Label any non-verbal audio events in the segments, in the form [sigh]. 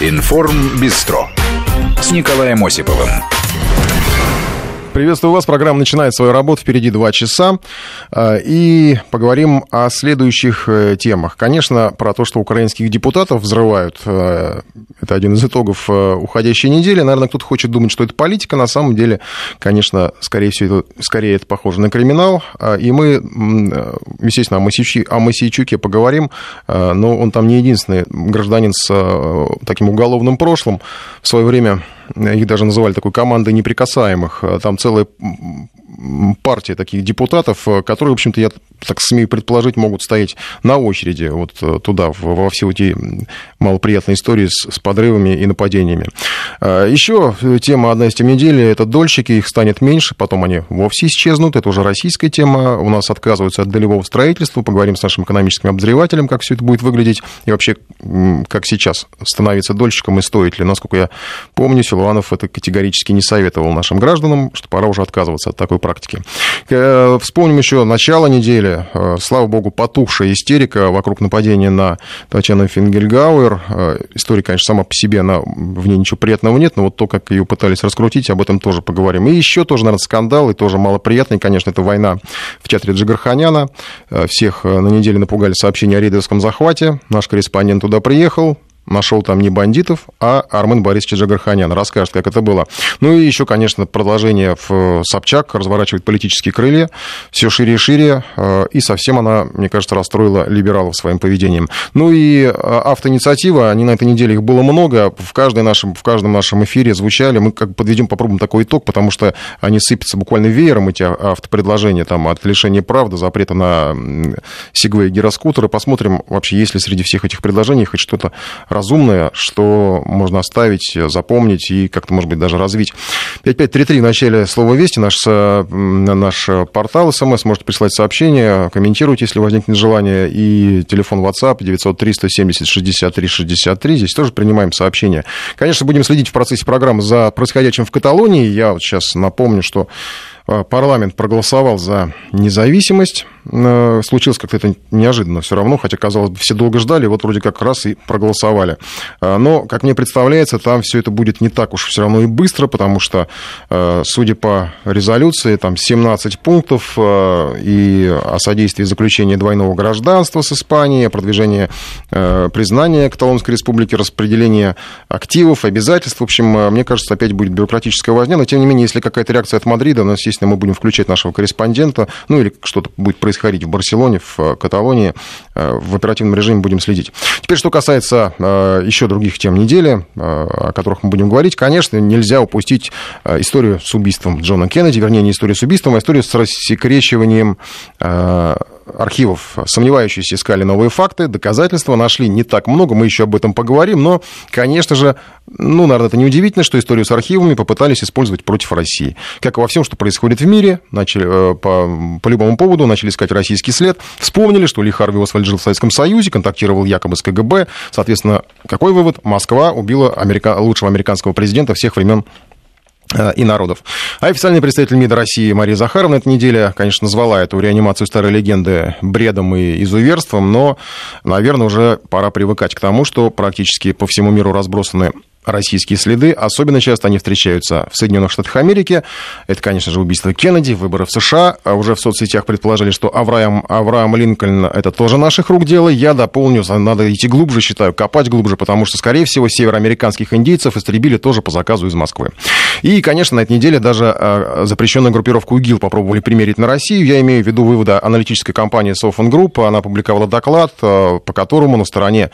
Информбистро с Николаем Осиповым. Приветствую вас. Программа начинает свою работу. Впереди два часа. А, и поговорим о следующих э, темах. Конечно, про то, что украинских депутатов взрывают. Э, это один из итогов э, уходящей недели. Наверное, кто-то хочет думать, что это политика. На самом деле, конечно, скорее всего, скорее это похоже на криминал. А, и мы, естественно, о, Масичи, о Масичуке поговорим. А, но он там не единственный гражданин с таким уголовным прошлым. В свое время их даже называли такой командой неприкасаемых. Там целая партия таких депутатов, которые, в общем-то, я так смею предположить, могут стоять на очереди вот туда, во все эти малоприятные истории с, подрывами и нападениями. А, Еще тема одна из тем недели – это дольщики, их станет меньше, потом они вовсе исчезнут, это уже российская тема, у нас отказываются от долевого строительства, поговорим с нашим экономическим обозревателем, как все это будет выглядеть, и вообще, как сейчас становиться дольщиком и стоит ли. Насколько я помню, Силуанов это категорически не советовал нашим гражданам, что пора уже отказываться от такой практики. Э, вспомним еще начало недели. Э, слава богу, потухшая истерика вокруг нападения на Татьяну Фингельгауэр. Э, история, конечно, сама по себе, она, в ней ничего приятного нет, но вот то, как ее пытались раскрутить, об этом тоже поговорим. И еще тоже, наверное, скандал, и тоже малоприятный, конечно, это война в театре Джигарханяна. Всех на неделе напугали сообщения о рейдерском захвате. Наш корреспондент туда приехал, нашел там не бандитов, а Армен Борисович Джагарханян. Расскажет, как это было. Ну и еще, конечно, продолжение в Собчак разворачивает политические крылья все шире и шире, э, и совсем она, мне кажется, расстроила либералов своим поведением. Ну и э, автоинициатива, они на этой неделе их было много, в, каждой нашем, в каждом нашем эфире звучали, мы как бы подведем, попробуем такой итог, потому что они сыпятся буквально веером, эти автопредложения, там, от лишения прав до запрета на сегвей и гироскутеры. Посмотрим вообще, есть ли среди всех этих предложений хоть что-то разумное, что можно оставить, запомнить и как-то, может быть, даже развить. 5533 в начале слова «Вести», наш, наш портал СМС, можете прислать сообщение, комментируйте, если возникнет желание, и телефон WhatsApp 903 170 63 63, здесь тоже принимаем сообщения. Конечно, будем следить в процессе программы за происходящим в Каталонии. Я вот сейчас напомню, что Э, парламент проголосовал за независимость. Э, случилось как-то это неожиданно все равно, хотя, казалось бы, все долго ждали, вот вроде как раз и проголосовали. Э, но, как мне представляется, там все это будет не так уж все равно и быстро, потому что, судя по резолюции, там 17 пунктов и о содействии заключения двойного гражданства с Испанией, о продвижении признания Каталонской республики, распределение активов, обязательств. В общем, мне кажется, опять будет бюрократическая возня, но, тем не менее, если какая-то реакция от Мадрида, у нас есть естественно, мы будем включать нашего корреспондента, ну или что-то будет происходить в Барселоне, в э, Каталонии, э, в оперативном режиме будем следить. Теперь, что касается э, еще других тем недели, о которых мы будем говорить, конечно, нельзя упустить историю с убийством Джона Кеннеди, вернее, не историю с убийством, а историю с рассекречиванием архивов. Сомневающиеся искали новые факты, доказательства, нашли не так много, мы еще об этом поговорим, но, конечно же, ну, наверное, это неудивительно, что историю с архивами попытались использовать против России. Как и во всем, что происходит в мире, начали, э, по, по любому поводу начали искать российский след, вспомнили, что Ли Харви Освальд жил в Советском Союзе, контактировал якобы с КГБ, соответственно, какой вывод? Москва убила америка... лучшего американского президента всех времен и народов. А официальный представитель МИДа России Мария Захаровна эта неделя, конечно, назвала эту реанимацию старой легенды бредом и изуверством, но, наверное, уже пора привыкать к тому, что практически по всему миру разбросаны российские следы. Особенно часто они встречаются в Соединенных Штатах Америки. Это, конечно же, убийство Кеннеди, выборы в США. А уже в соцсетях предположили, что Авраам, Авраам Линкольн – это тоже наших рук дело. Я дополню, надо идти глубже, считаю, копать глубже, потому что, скорее всего, североамериканских индейцев истребили тоже по заказу из Москвы. И, конечно, на этой неделе даже а, запрещенную группировку ИГИЛ попробовали примерить на Россию. Я имею в виду вывода аналитической компании Soufan Group. Она опубликовала доклад, а, по которому на стороне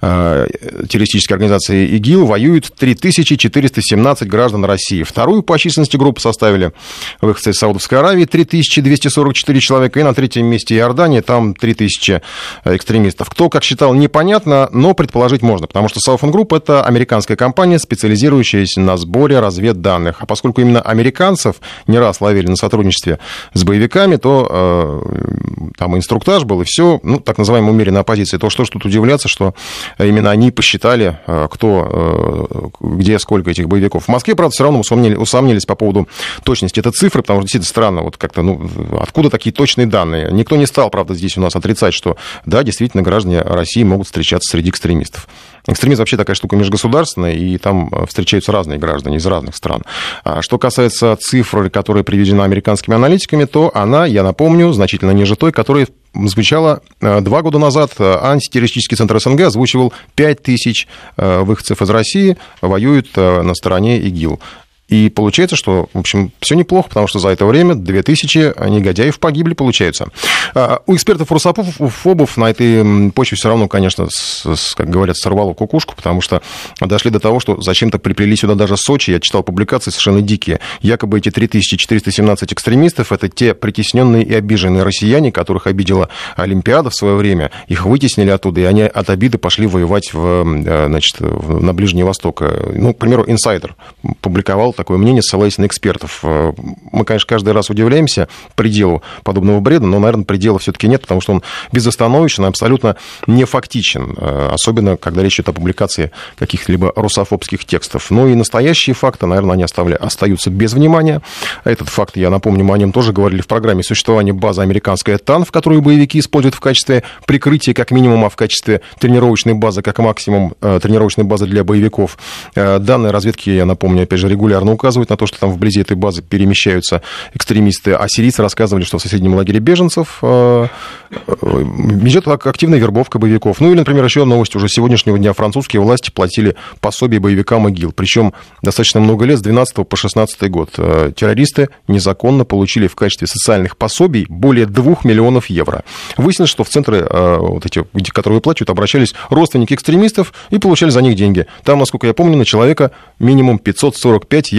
террористической организации ИГИЛ воюют воюют 3417 граждан России. Вторую по численности группу составили выходцы из Саудовской Аравии 3244 человека. И на третьем месте Иордания, там 3000 экстремистов. Кто, как считал, непонятно, но предположить можно, потому что Soufan Group – это американская компания, специализирующаяся на сборе разведданных. А поскольку именно американцев не раз ловили на сотрудничестве с боевиками, то э, там инструктаж был, и все, ну, так называемая умеренная оппозиция. То, что тут удивляться, что именно они посчитали, э, кто где сколько этих боевиков. В Москве, правда, все равно усомнились, усомнились по поводу точности этой цифры, потому что действительно странно, вот как-то, ну, откуда такие точные данные. Никто не стал, правда, здесь у нас отрицать, что, да, действительно, граждане России могут встречаться среди экстремистов. Экстремизм вообще такая штука межгосударственная, и там встречаются разные граждане из разных стран. А что касается цифр, которая приведена американскими аналитиками, то она, я напомню, значительно ниже той, которая звучало два года назад. Антитеррористический центр СНГ озвучивал 5 тысяч выходцев из России воюют на стороне ИГИЛ. И получается, что, в общем, все неплохо, потому что за это время 2000 негодяев погибли, получается. А, у экспертов русофобов на этой почве все равно, конечно, с, как говорят, сорвало кукушку, потому что дошли до того, что зачем-то приплели сюда даже Сочи. Я читал публикации совершенно дикие. Якобы эти 3417 экстремистов – это те притесненные и обиженные россияне, которых обидела Олимпиада в свое время. Их вытеснили оттуда, и они от обиды пошли воевать в, э, значит, на Ближний Восток. Ну, к примеру, инсайдер публиковал такое мнение, ссылаясь на экспертов. Э, мы, конечно, каждый раз удивляемся пределу подобного бреда, но, наверное, предела все-таки нет, потому что он безостановочен абсолютно не фактичен, э, особенно когда речь идет о публикации каких-либо русофобских текстов. Ну и настоящие факты, наверное, они оставля... остаются без внимания. Этот факт, я напомню, мы о нем тоже говорили в программе существования базы американская ТАН, в которую боевики используют в качестве прикрытия, как минимум, а в качестве тренировочной базы, как максимум, э, тренировочной базы для боевиков. Данные разведки, я напомню, опять же, регулярно регулярно указывают на то, что там вблизи этой базы перемещаются экстремисты, а сирийцы рассказывали, что в соседнем лагере беженцев э, э, идет активная вербовка боевиков. Ну или, например, еще новость уже сегодняшнего дня. Французские власти платили пособие боевикам ИГИЛ. Причем достаточно много лет, с 12 по 16 год. Э, террористы незаконно получили в качестве социальных пособий более 2 миллионов евро. Выяснилось, что в центры, вот эти, которые выплачивают, обращались родственники экстремистов и получали за них деньги. Там, насколько я помню, на человека минимум 545 евро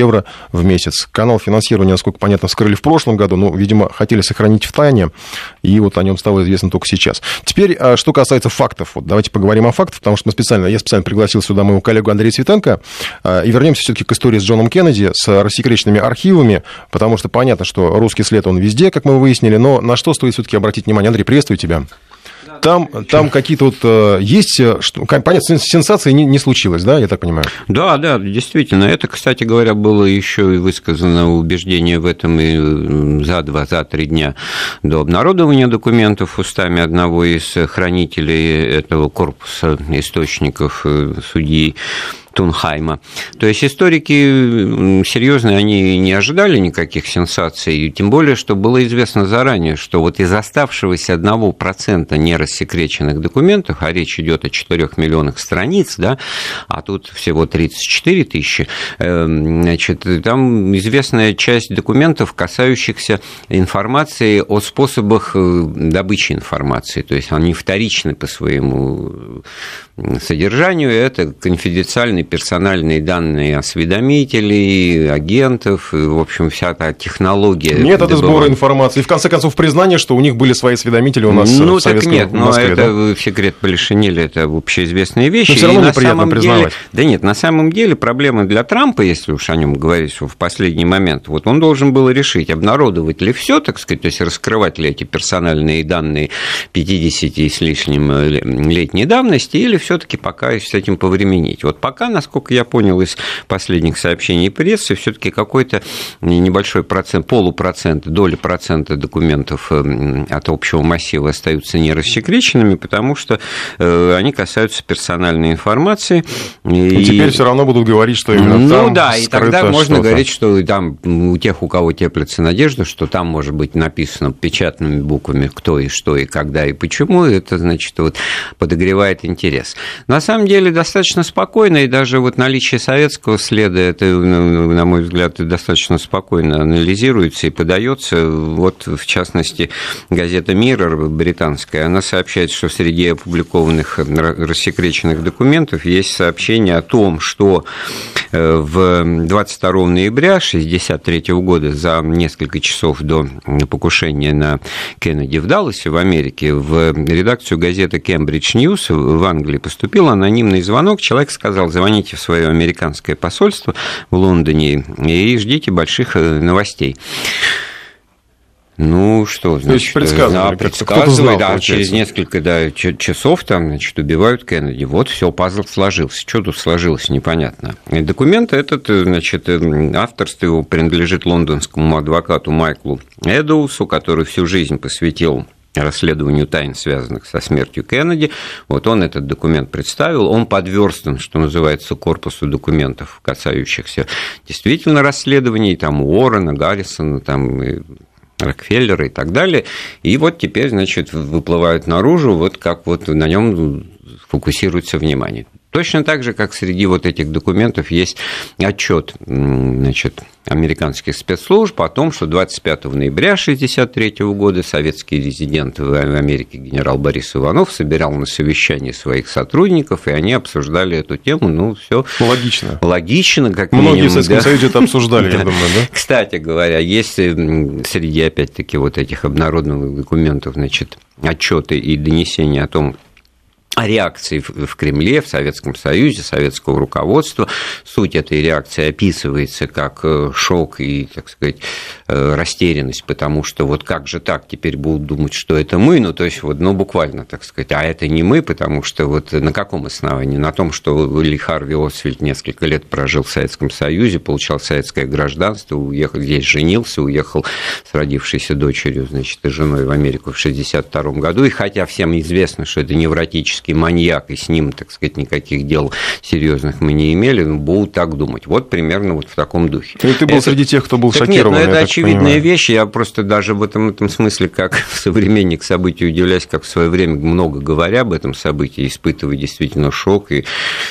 в месяц. Канал финансирования, насколько понятно, вскрыли в прошлом году, но, видимо, хотели сохранить в тайне, и вот о нем стало известно только сейчас. Теперь, а, что касается фактов. Вот давайте поговорим о фактах, потому что мы специально, я специально пригласил сюда моего коллегу Андрея Светенко, а, и вернемся все-таки к истории с Джоном Кеннеди, с рассекреченными архивами, потому что понятно, что русский след, он везде, как мы выяснили, но на что стоит все-таки обратить внимание? Андрей, приветствую тебя. Там, там какие-то вот э, есть, э, что, понятно, сенсации не, не случилось, да, я так понимаю? Да, да, действительно. Это, кстати говоря, было еще и высказано убеждение в этом и за два, за три дня до обнародования документов устами одного из хранителей этого корпуса источников э, судьи Тунхайма. То есть историки серьезные, они не ожидали никаких сенсаций, тем более, что было известно заранее, что вот из оставшегося 1% нерассекреченных документов, а речь идет о 4 миллионах страниц, да, а тут всего 34 тысячи, эм, значит, там известная часть документов, касающихся информации о способах э, добычи информации, то есть они вторичны по своему содержанию, это конфиденциальные персональные данные осведомителей, агентов, и, в общем, вся та технология. Методы сбора информации. И, в конце концов, признание, что у них были свои осведомители у нас ну, в так нет, но Москве, это да? секрет Полишинеля, это общеизвестные вещи. Но все равно неприятно признавать. Деле, да нет, на самом деле проблема для Трампа, если уж о нем говорить в последний момент, вот он должен был решить, обнародовать ли все, так сказать, то есть раскрывать ли эти персональные данные 50 и с лишним э, летней давности, или все-таки пока с этим повременить. Вот пока насколько я понял из последних сообщений прессы, все-таки какой-то небольшой процент, полупроцент, доля процента документов э, от общего массива остаются нерассекреченными, потому что э, они касаются персональной информации. И, и теперь все равно будут говорить, что именно ну, там Ну да, и тогда можно говорить, что там у тех, у кого теплится надежда, что там может быть написано печатными буквами, кто и что, и когда, и почему, это, значит, вот подогревает интерес. На самом деле достаточно спокойно, и даже даже вот наличие советского следа, это, на мой взгляд, достаточно спокойно анализируется и подается. Вот, в частности, газета «Миррор» британская, она сообщает, что среди опубликованных рассекреченных документов есть сообщение о том, что в 22 ноября 1963 года, за несколько часов до покушения на Кеннеди в Далласе, в Америке, в редакцию газеты «Cambridge News» в Англии поступил анонимный звонок. Человек сказал, звоните звоните в свое американское посольство в Лондоне и ждите больших э, новостей. Ну, что, значит, предсказывали, предсказывали, да, получается. через несколько да, часов там, значит, убивают Кеннеди. Вот все, пазл сложился. Что тут сложилось, непонятно. И документ этот, э, значит, э, авторство его принадлежит лондонскому адвокату Майклу Эдоусу, который всю жизнь посвятил расследованию тайн, связанных со смертью Кеннеди. Вот он этот документ представил, он подверстан, что называется, корпусу документов, касающихся действительно расследований, там Уоррена, Гаррисона, там Рокфеллера и так далее. И вот теперь, значит, выплывают наружу, вот как вот на нем фокусируется внимание. Точно так же, как среди вот этих документов есть отчет значит, американских спецслужб о том, что 25 ноября 1963 года советский резидент в Америке генерал Борис Иванов собирал на совещании своих сотрудников, и они обсуждали эту тему. Ну, все логично. Логично, как Многие минимум, в Советском да? Союзе это обсуждали, я думаю, да? Кстати говоря, есть среди, опять-таки, вот этих обнародованных документов, значит, отчеты и донесения о том, реакции в Кремле, в Советском Союзе, советского руководства. Суть этой реакции описывается как э, шок и, так сказать, э, растерянность, потому что вот как же так, теперь будут думать, что это мы, ну, то есть вот, ну, буквально, так сказать, а это не мы, потому что вот на каком основании? На том, что Ли Харви Освальд несколько лет прожил в Советском Союзе, получал советское гражданство, уехал здесь, женился, уехал с родившейся дочерью, значит, и женой в Америку в 1962 году, и хотя всем известно, что это невротический политический маньяк, и с ним, так сказать, никаких дел серьезных мы не имели, но будут так думать. Вот примерно вот в таком духе. И ты был это... среди тех, кто был так шокирован. Нет, ну это очевидная понимаю. вещь. Я просто даже в этом, этом смысле, как [laughs] современник событий, удивляюсь, как в свое время, много говоря об этом событии, испытывая действительно шок и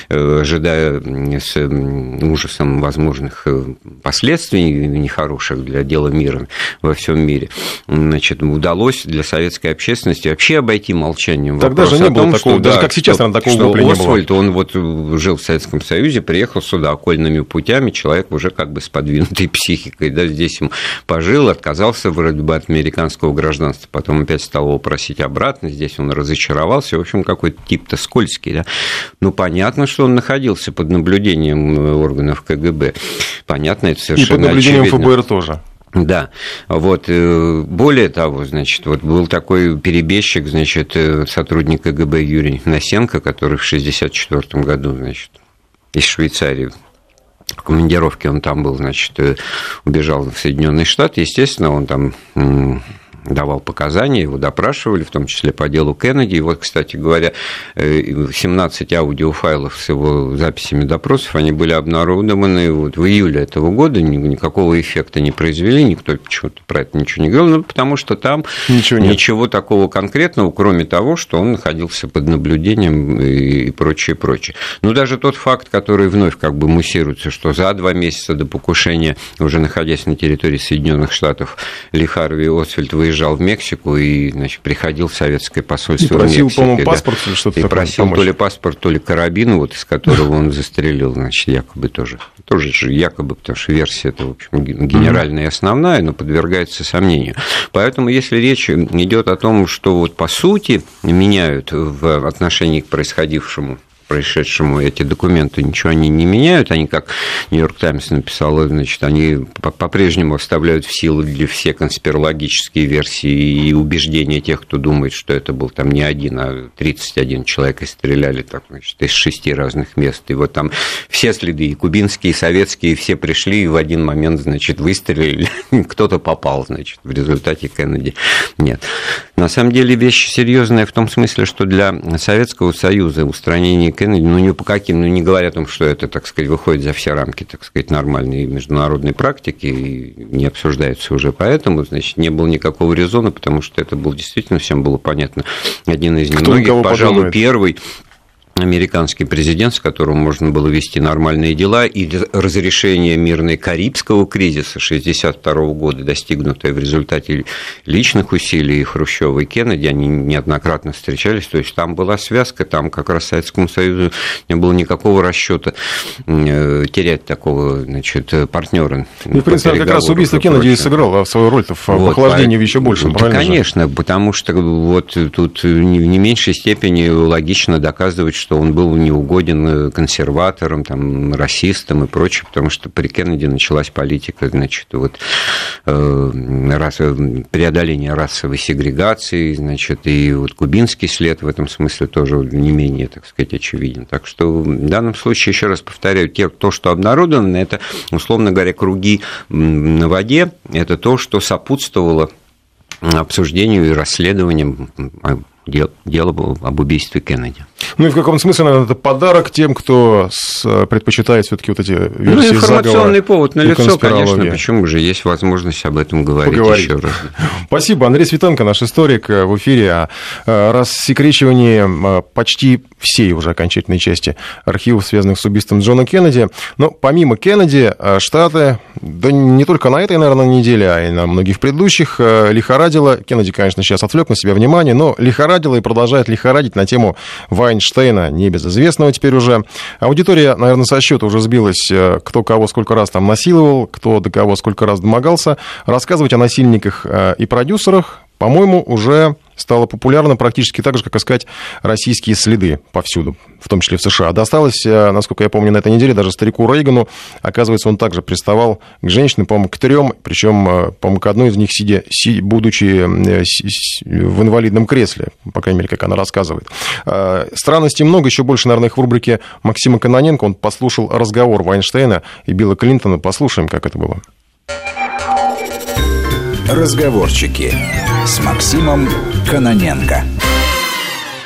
э, ожидая с ужасом возможных э, последствий нехороших для дела мира во всем мире, значит, удалось для советской общественности вообще обойти молчанием Тогда же не было том, такого, что, даже да, как сейчас, наверное, такого что вопля Освальд, он вот жил в Советском Союзе, приехал сюда окольными путями, человек уже как бы с подвинутой [laughs] психикой, да, здесь им пожил, отказался вроде бы от американского гражданства, потом опять стал его просить обратно, здесь он разочаровался, в общем, какой-то тип-то скользкий, да. Ну, понятно, что он находился под наблюдением органов КГБ, понятно, это совершенно И под наблюдением очевидно. ФБР тоже. Да, вот э, более того, значит, вот был такой перебежчик, значит, э, сотрудник КГБ Юрий Носенко, который в 1964 году, значит, из Швейцарии в командировке он там был, значит, э, убежал в Соединенные Штаты. Естественно, он там давал показания, его допрашивали, в том числе по делу Кеннеди. И вот, кстати говоря, 17 э, аудиофайлов с его записями допросов, они были обнародованы вот в июле этого года, никакого эффекта не произвели, никто почему-то про это ничего не говорил, ну, потому что там ничего, нет. ничего такого конкретного, кроме того, что он находился под наблюдением и прочее, прочее. Но даже тот факт, который вновь как бы муссируется, что за два месяца до покушения, уже находясь на территории Соединенных Штатов, Ли Харви Освальд выезжал уезжал в Мексику и значит, приходил в советское посольство и просил, по-моему, паспорт или что-то И просил помочь. то ли паспорт, то ли карабин, вот, из которого он застрелил, значит, якобы тоже. Тоже же якобы, потому что версия это, в общем, генеральная и основная, но подвергается сомнению. Поэтому, если речь идет о том, что вот по сути меняют в отношении к происходившему происшедшему эти документы ничего они не меняют. Они, как Нью-Йорк Таймс написал, значит, они по-прежнему оставляют в силу для все конспирологические версии и убеждения тех, кто думает, что это был там не один, а 31 человек и стреляли так, значит, из шести разных мест. И вот там все следы, и кубинские, и советские, все пришли и в один момент, значит, выстрелили. [laughs] Кто-то попал, значит, в результате Кеннеди. Нет. На самом деле вещь серьезная в том смысле, что для Советского Союза устранение Кеннеди, ну, ни по каким, ну, не говоря о том, что это, так сказать, выходит за все рамки, так сказать, нормальной международной практики, и не обсуждается уже поэтому, значит, не было никакого резона, потому что это был действительно, всем было понятно, один из немногих, пожалуй, подумает? первый американский президент, с которым можно было вести нормальные дела, и разрешение мирной Карибского кризиса 1962 года, достигнутое в результате личных усилий Хрущева и Кеннеди, они неоднократно встречались, то есть там была связка, там как раз Советскому Союзу не было никакого расчета э, терять такого значит, партнера. Ну, в принципе, как раз убийство Кеннеди сыграло свою роль в вот, охлаждении в еще большем, да, конечно, же? потому что вот тут не в не меньшей степени логично доказывать, что что он был неугоден э, консерваторам, там, расистам и прочее, потому что при Кеннеди началась политика, значит, вот, э, рас, преодоление расовой сегрегации, значит, и вот кубинский след в этом смысле тоже не менее, так сказать, очевиден. Так что в данном случае, еще раз повторяю, те, то, что обнародовано, это, условно говоря, круги на воде, это то, что сопутствовало обсуждению и расследованию дел, дело было об убийстве Кеннеди. Ну и в каком смысле, наверное, это подарок тем, кто с, предпочитает все-таки вот эти версии Ну, информационный повод на лицо, конечно, почему же есть возможность об этом говорить Поговорить. еще раз. [laughs] Спасибо. Андрей Светенко, наш историк, э, в эфире о э, рассекречивании э, почти всей уже окончательной части архивов, связанных с убийством Джона Кеннеди. Но помимо Кеннеди, Штаты, да не только на этой, наверное, неделе, а и на многих предыдущих, лихорадило. Кеннеди, конечно, сейчас отвлек на себя внимание, но лихорадило и продолжает лихорадить на тему Вайнштейна, небезызвестного теперь уже. Аудитория, наверное, со счета уже сбилась, э, кто кого сколько раз там насиловал, кто до кого сколько раз домогался. Рассказывать о насильниках э, и продюсерах, по-моему, уже стало популярно практически так же, как искать российские следы повсюду, в том числе в США. Досталось, э, насколько я помню, на этой неделе даже старику Рейгану. Оказывается, он также приставал к женщинам, по-моему, к трем, причем, э, по-моему, к одной из них сидя, будучи э, в инвалидном кресле, по крайней мере, как она рассказывает. Странностей много, еще больше, наверное, их в рубрике Максима Каноненко. Он послушал разговор Вайнштейна и Билла Клинтона. Послушаем, как это было. Разговорчики с Максимом Каноненко.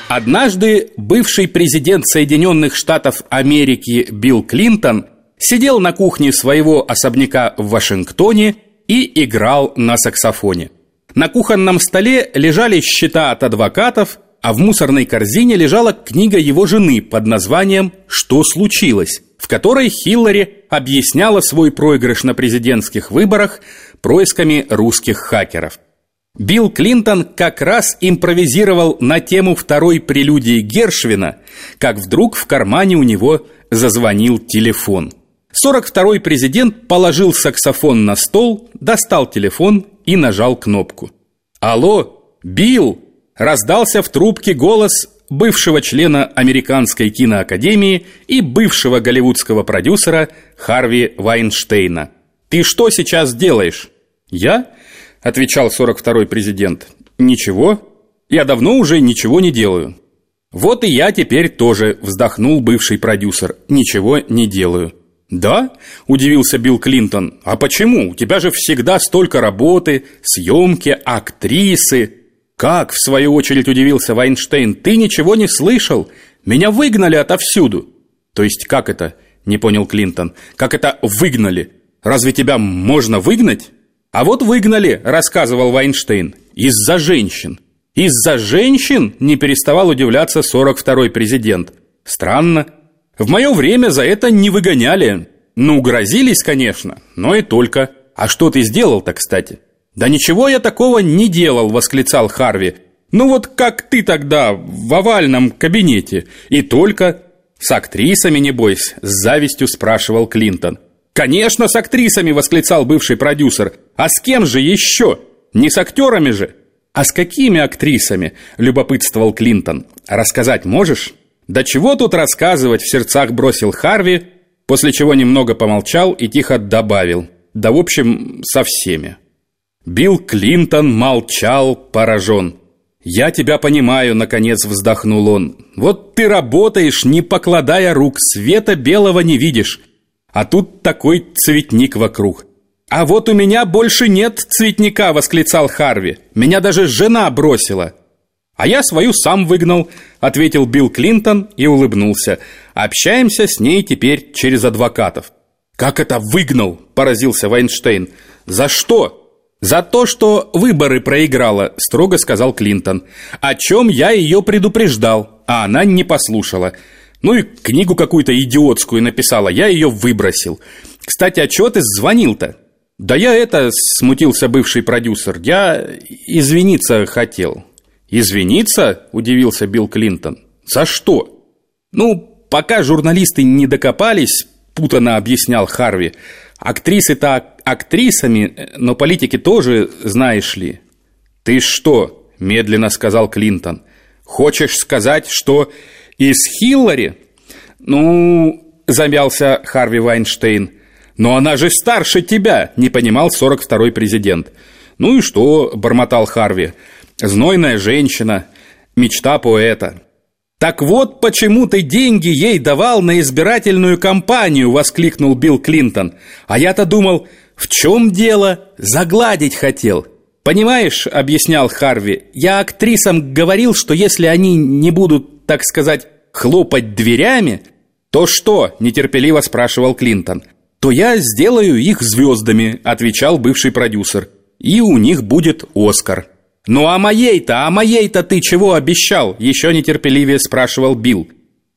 Однажды бывший президент Соединенных Штатов Америки Билл Клинтон сидел на кухне своего особняка в Вашингтоне и играл на саксофоне. На кухонном столе лежали счета от адвокатов, а в мусорной корзине лежала книга его жены под названием «Что случилось?», в которой Хиллари объясняла свой проигрыш на президентских выборах происками русских хакеров – Билл Клинтон как раз импровизировал на тему второй прелюдии Гершвина, как вдруг в кармане у него зазвонил телефон. 42-й президент положил саксофон на стол, достал телефон и нажал кнопку. «Алло, Билл!» раздался в трубке голос бывшего члена Американской киноакадемии и бывшего голливудского продюсера Харви Вайнштейна. «Ты что сейчас делаешь?» «Я?» Отвечал 42-й президент. Ничего, я давно уже ничего не делаю. Вот и я теперь тоже, вздохнул бывший продюсер. Ничего не делаю. Да? Удивился Билл Клинтон. А почему? У тебя же всегда столько работы, съемки, актрисы. Как, в свою очередь, удивился Вайнштейн. Ты ничего не слышал? Меня выгнали отовсюду. То есть как это? Не понял Клинтон. Как это выгнали? Разве тебя можно выгнать? А вот выгнали, рассказывал Вайнштейн, из-за женщин. Из-за женщин не переставал удивляться 42-й президент. Странно. В мое время за это не выгоняли. Ну, грозились, конечно, но и только. А что ты сделал-то, кстати? Да ничего я такого не делал, восклицал Харви. Ну вот как ты тогда в овальном кабинете. И только... С актрисами, небось, с завистью спрашивал Клинтон. «Конечно, с актрисами!» – восклицал бывший продюсер. «А с кем же еще? Не с актерами же!» «А с какими актрисами?» – любопытствовал Клинтон. «Рассказать можешь?» «Да чего тут рассказывать?» – в сердцах бросил Харви, после чего немного помолчал и тихо добавил. «Да в общем, со всеми». Билл Клинтон молчал, поражен. «Я тебя понимаю», — наконец вздохнул он. «Вот ты работаешь, не покладая рук, света белого не видишь. А тут такой цветник вокруг. «А вот у меня больше нет цветника!» — восклицал Харви. «Меня даже жена бросила!» «А я свою сам выгнал», — ответил Билл Клинтон и улыбнулся. «Общаемся с ней теперь через адвокатов». «Как это выгнал?» — поразился Вайнштейн. «За что?» «За то, что выборы проиграла», — строго сказал Клинтон. «О чем я ее предупреждал, а она не послушала». Ну и книгу какую-то идиотскую написала, я ее выбросил. Кстати, а чего ты звонил-то? Да я это, смутился бывший продюсер, я извиниться хотел. Извиниться? Удивился Билл Клинтон. За что? Ну, пока журналисты не докопались, путано объяснял Харви. Актрисы-то актрисами, но политики тоже, знаешь ли. Ты что? Медленно сказал Клинтон. Хочешь сказать, что из Хиллари? Ну, замялся Харви Вайнштейн. Но она же старше тебя, не понимал 42-й президент. Ну и что, бормотал Харви. Знойная женщина, мечта поэта. «Так вот почему ты деньги ей давал на избирательную кампанию!» — воскликнул Билл Клинтон. «А я-то думал, в чем дело? Загладить хотел. «Понимаешь, — объяснял Харви, — я актрисам говорил, что если они не будут, так сказать, хлопать дверями, то что?» — нетерпеливо спрашивал Клинтон. «То я сделаю их звездами», — отвечал бывший продюсер. «И у них будет Оскар». «Ну а моей-то, а моей-то ты чего обещал?» — еще нетерпеливее спрашивал Билл.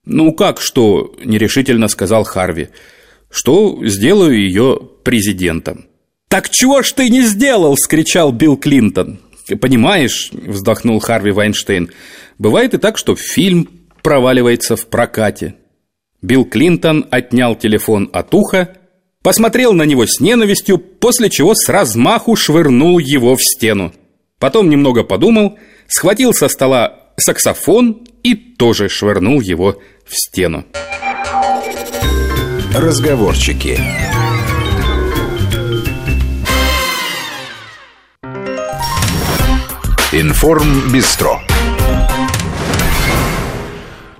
«Ну как что?» — нерешительно сказал Харви. «Что сделаю ее президентом». «Так чего ж ты не сделал?» – скричал Билл Клинтон. «Понимаешь», – вздохнул Харви Вайнштейн, «бывает и так, что фильм проваливается в прокате». Билл Клинтон отнял телефон от уха, посмотрел на него с ненавистью, после чего с размаху швырнул его в стену. Потом немного подумал, схватил со стола саксофон и тоже швырнул его в стену. Разговорчики. Информ Бистро.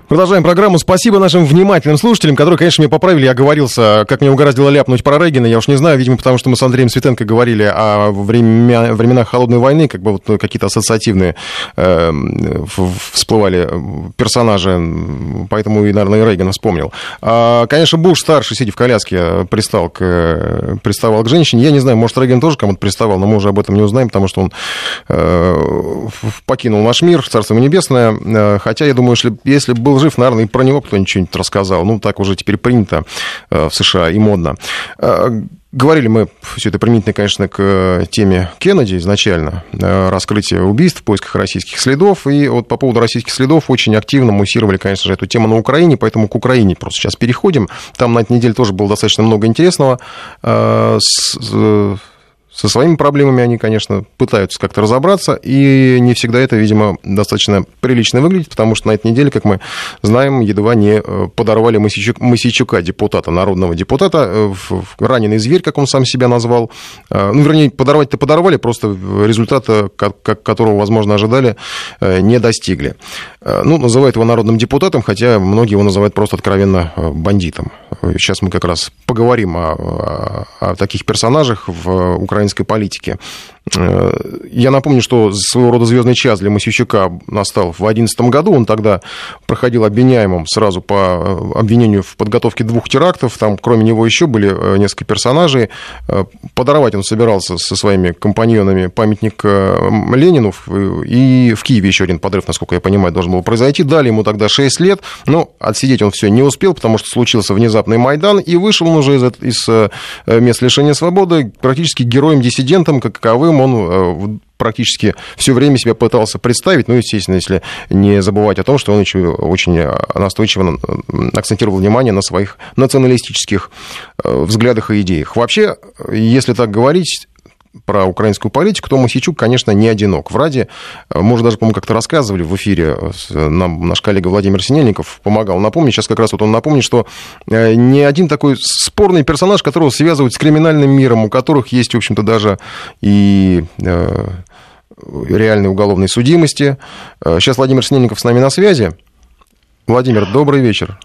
Продолжаем программу. Спасибо нашим внимательным слушателям, которые, конечно, меня поправили. Я оговорился, как мне угораздило ляпнуть про Рейгена. Я уж не знаю, видимо, потому что мы с Андреем Светенко говорили о время, временах Холодной войны, как бы вот какие-то ассоциативные э, всплывали персонажи, поэтому и, наверное, и Рейгана вспомнил. А, конечно, Буш старший, сидя в коляске, пристал к, приставал к женщине. Я не знаю, может, Рейган тоже кому-то приставал, но мы уже об этом не узнаем, потому что он э, покинул наш мир, Царство Небесное. Э, хотя, я думаю, если, если был был жив, наверное, и про него кто-нибудь что-нибудь рассказал. Ну, так уже теперь принято э, в США и модно. Э, говорили мы, все это применительно, конечно, к теме Кеннеди изначально, э, раскрытие убийств в поисках российских следов. И вот по поводу российских следов очень активно муссировали, конечно же, эту тему на Украине, поэтому к Украине просто сейчас переходим. Там на этой неделе тоже было достаточно много интересного со своими проблемами они, конечно, пытаются как-то разобраться, и не всегда это, видимо, достаточно прилично выглядит, потому что на этой неделе, как мы знаем, едва не э, подорвали Масичук, Масичука, депутата, народного депутата, э, раненый зверь, как он сам себя назвал. Э, ну, вернее, подорвать-то подорвали, просто результата, которого, возможно, ожидали, не достигли. Ну, называют его народным депутатом, хотя многие его называют просто откровенно бандитом. Сейчас мы как раз поговорим о, о, о таких персонажах в Украине украинской политики. Э, я напомню, что своего рода звездный час для Масичука настал в 2011 году. Он тогда проходил обвиняемым сразу по э, обвинению в подготовке двух терактов. Там, кроме него, еще были э, несколько персонажей. Подорвать он собирался со своими компаньонами памятник Ленину. И в Киеве еще один подрыв, насколько я понимаю, должен был произойти. Дали ему тогда 6 лет. Но отсидеть он все не успел, потому что случился внезапный Майдан. И вышел он уже из, из мест лишения свободы практически героем-диссидентом, каковым он э, практически все время себя пытался представить, ну, естественно, если не забывать о том, что он еще очень э, настойчиво акцентировал внимание на своих националистических э, взглядах и идеях. Вообще, если так говорить, про украинскую политику, то Мосичук, конечно, не одинок. В Раде, э, мы уже даже, по-моему, как-то рассказывали в эфире, нам наш коллега Владимир Синельников помогал напомнить, сейчас как раз вот он напомнит, что э, не один такой спорный персонаж, которого связывают с криминальным миром, у которых есть, в общем-то, даже и э, реальной уголовной судимости. Сейчас Владимир Синельников с нами на связи. Владимир, добрый вечер.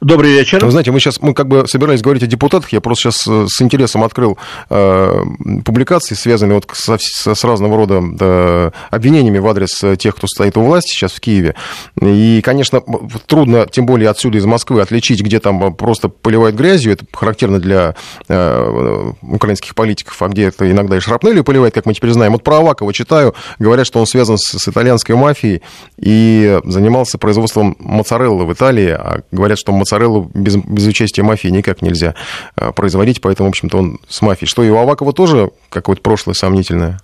Добрый вечер. Вы знаете, мы сейчас, мы как бы собирались говорить о депутатах, я просто сейчас э, с интересом открыл э, публикации, связанные вот со, со, с разного рода да, обвинениями в адрес э, тех, кто стоит у власти сейчас в Киеве. И, конечно, трудно, тем более отсюда из Москвы, отличить, где там просто поливают грязью, это характерно для э, украинских политиков, а где это иногда и шрапнелью поливает, как мы теперь знаем. Вот про Авакова читаю, говорят, что он связан с, с итальянской мафией и занимался производством моцареллы в Италии, а говорят, что моцареллу без, без участия мафии никак нельзя э, производить, поэтому, в общем-то, он с мафией. Что и у Авакова тоже какое-то прошлое сомнительное?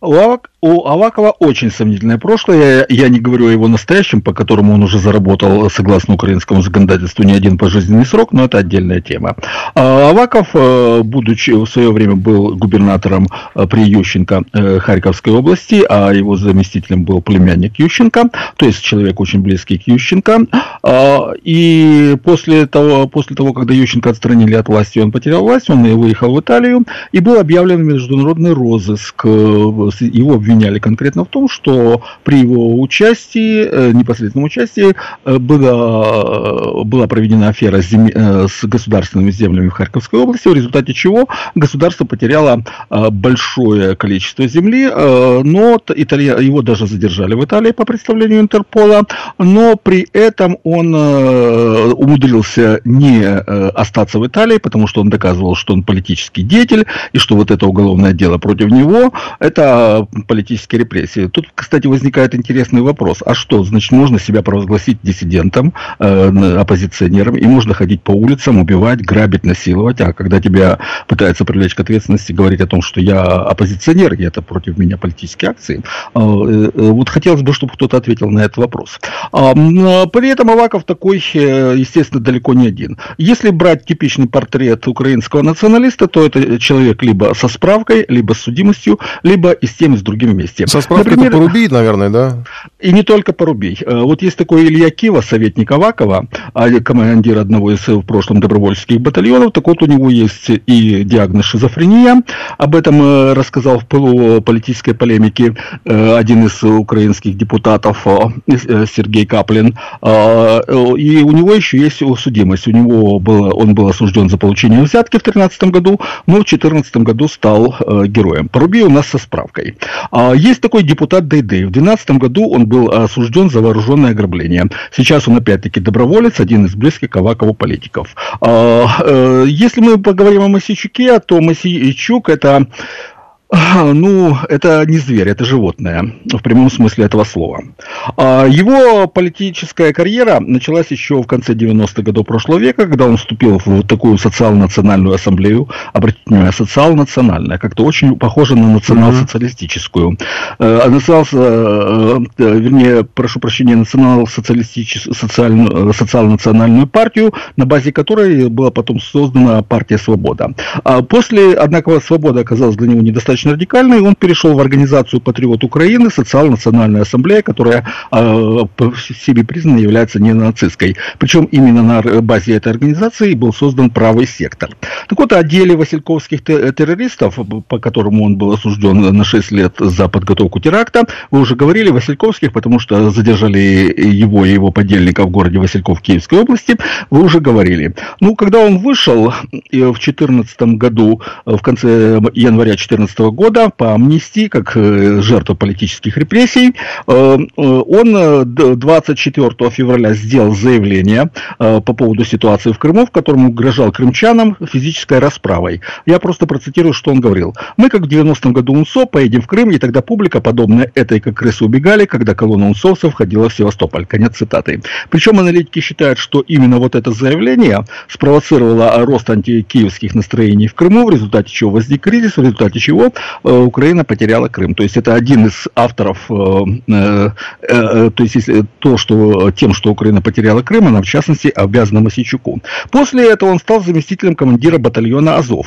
У, Авак, у Авакова очень сомнительное прошлое. Я, я не говорю о его настоящем, по которому он уже заработал, согласно украинскому законодательству, не один пожизненный срок, но это отдельная тема. А Аваков, э, будучи в свое время был губернатором э, при Ющенко э, Харьковской области, а его заместителем был племянник Ющенко, то есть человек очень близкий к Ющенко. А, и после того, после того, когда Ющенко отстранили от власти, он потерял власть, он выехал в Италию, и был объявлен международный розыск его обвинили обвиняли конкретно в том, что при его участии, непосредственном участии, была, была проведена афера с, зем... с государственными землями в Харьковской области, в результате чего государство потеряло большое количество земли, но Италия, его даже задержали в Италии по представлению Интерпола, но при этом он умудрился не остаться в Италии, потому что он доказывал, что он политический деятель, и что вот это уголовное дело против него, это политические репрессии. Тут, кстати, возникает интересный вопрос. А что, значит, можно себя провозгласить диссидентом, э, оппозиционером, и можно ходить по улицам, убивать, грабить, насиловать, а когда тебя пытаются привлечь к ответственности, говорить о том, что я оппозиционер, и это против меня политические акции, э, э, вот хотелось бы, чтобы кто-то ответил на этот вопрос. А, при этом Аваков такой, э, естественно, далеко не один. Если брать типичный портрет украинского националиста, то это человек либо со справкой, либо с судимостью, либо и с тем, и с другим вместе. Со справкой Например, это Порубий, наверное, да? И не только Порубий. Э, вот есть такой Илья Кива, советник Авакова, а, командир одного из в прошлом добровольческих батальонов, так вот у него есть и диагноз шизофрения, об этом э, рассказал в пылу политической полемики э, один из украинских депутатов Сергей Каплин, и у него еще есть судимость, у него было, он был осужден за получение взятки в 2013 году, но в 2014 году стал э, героем. Поруби у нас со справкой. А, есть такой депутат Дейдей. В 2012 году он был осужден за вооруженное ограбление. Сейчас он опять-таки доброволец, один из близких Авакову политиков. А, э, если мы поговорим о Масичуке, то Масичук это ну, это не зверь, это животное, в прямом смысле этого слова. А, его политическая карьера началась еще в конце 90-х годов прошлого века, когда он вступил в такую социал-национальную ассамблею, обратите внимание, социал-национальная, как-то очень похоже на национал-социалистическую. Mm-hmm. Национал, э, вернее, прошу прощения, национал-социалистическую, социал-национальную партию, на базе которой была потом создана партия «Свобода». А после, однако, «Свобода» оказалась для него недостаточно достаточно радикальный, он перешел в организацию «Патриот Украины», социал-национальная ассамблея, которая э, по себе признана является не нацистской. Причем именно на базе этой организации был создан правый сектор. Так вот, о деле васильковских террористов, по которому он был осужден на 6 лет за подготовку теракта, вы уже говорили, Васильковских, потому что задержали его и его подельника в городе Васильков Киевской области, вы уже говорили. Ну, когда он вышел в 2014 году, в конце января 2014 года по амнистии, как э, жертва политических репрессий. Э, э, он 24 февраля сделал заявление по поводу ситуации в Крыму, в котором угрожал крымчанам физической расправой. Я просто процитирую, что он говорил. «Мы, как в 90-м году УНСО, поедем в Крым, и тогда публика, подобная этой, как крысы убегали, когда колонна УНСОвцев входила в Севастополь». Конец цитаты. Причем аналитики считают, что именно вот это заявление спровоцировало рост антикиевских настроений в Крыму, в результате чего возник кризис, в результате чего Украина потеряла Крым. То есть это один из авторов, э, э, то есть то, что тем, что Украина потеряла Крым, она в частности обязана Масичуку. После этого он стал заместителем командира батальона Азов.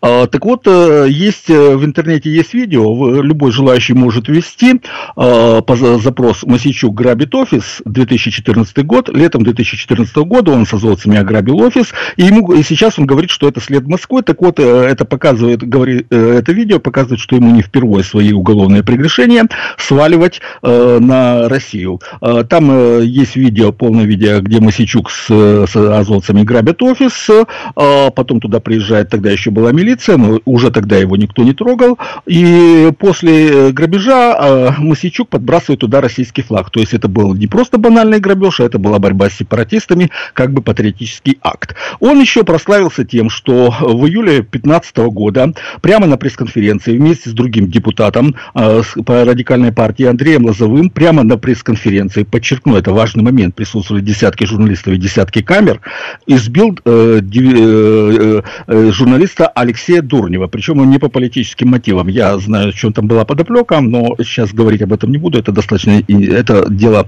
А, так вот, э, есть э, в интернете есть видео, любой желающий может ввести а, запрос Масичук грабит офис 2014 год, летом 2014 года он с азовцами ограбил офис, и, ему, и сейчас он говорит, что это след Москвы, так вот, э, это показывает, говорит, это видео показывает, что ему не впервые свои уголовные прегрешения сваливать на Россию. А, там есть видео, полное видео, где Масичук с, с азовцами грабят офис, потом туда приезжает, тогда еще была милиция, но уже тогда его никто не трогал. И после э, грабежа э, Масичук подбрасывает туда российский флаг. То есть это был не просто банальный грабеж, а это была борьба с сепаратистами, как бы патриотический акт. Он еще прославился тем, что в июле 2015 года прямо на пресс-конференции вместе с другим депутатом э, по радикальной партии Андреем Лозовым, прямо на пресс-конференции, подчеркну, это важный момент, присутствовали десятки журналистов и десятки камер, избил э, э, э, журналиста Алексея Дурнева, причем не по политическим мотивам. Я знаю, что там была подоплека, но сейчас говорить об этом не буду. Это достаточно, это дело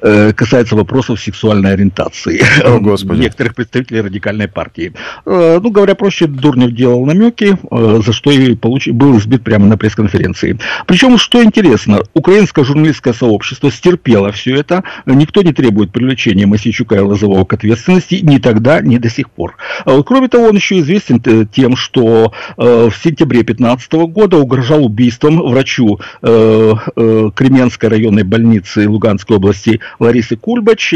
э, касается вопросов сексуальной ориентации О, Господи. некоторых представителей радикальной партии. Э, ну, говоря проще, Дурнев делал намеки, э, за что и получ... был избит прямо на пресс-конференции. Причем, что интересно, украинское журналистское сообщество стерпело все это, никто не требует привлечения Масичука и Лозового к ответственности ни тогда, ни до сих пор. Кроме того, он еще известен тем, что в сентябре 2015 года угрожал убийством врачу Кременской районной больницы Луганской области Ларисы Кульбач.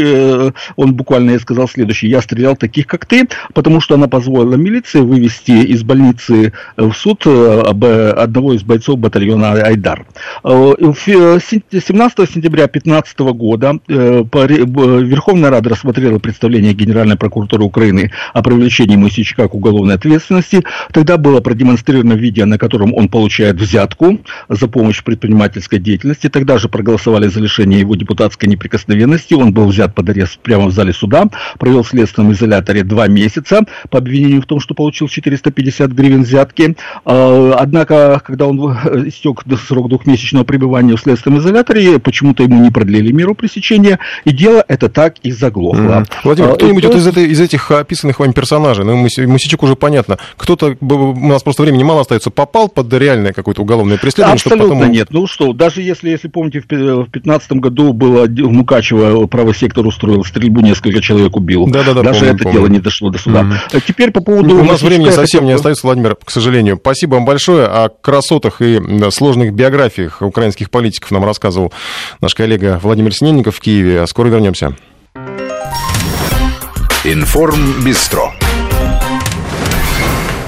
Он буквально сказал следующее. Я стрелял таких, как ты, потому что она позволила милиции вывести из больницы в суд одного из бойцов батальона Айдар. 17 сентября 2015 года Верховная Рада рассмотрела представление Генеральной прокуратуры Украины о привлечении Мосичка к уголовной ответственности. Тогда было продемонстрировано видео, на котором он получает взятку за помощь в предпринимательской деятельности. Тогда же проголосовали за лишение его депутатской неприкосновенности. Он был взят под арест прямо в зале суда, провел в следственном изоляторе два месяца по обвинению в том, что получил 450 гривен взятки. А, однако, когда он истек срок двухмесячного пребывания в следственном изоляторе, почему-то ему не продлили меру пресечения, и дело это так и заглохло. Mm-hmm. Владимир, а, кто-нибудь вот из, этой, из этих описанных вами персонажей, ну, Мусичек уже понятно, кто-то, у нас просто времени мало остается, попал под реальное какое-то уголовное преследование? Абсолютно потом... нет. Ну что, даже если, если помните, в 2015 году было в Мукачево правый сектор устроил стрельбу, несколько человек убил. Да-да-да, Даже помню, это помню. дело не дошло до суда. Mm-hmm. Теперь по поводу... У нас времени совсем не остается, Владимир, к сожалению. Спасибо вам большое. О красотах и сложных биографиях украинских политиков нам рассказывал наш коллега Владимир Синельников в Киеве. Скоро вернемся. Информ Бистро.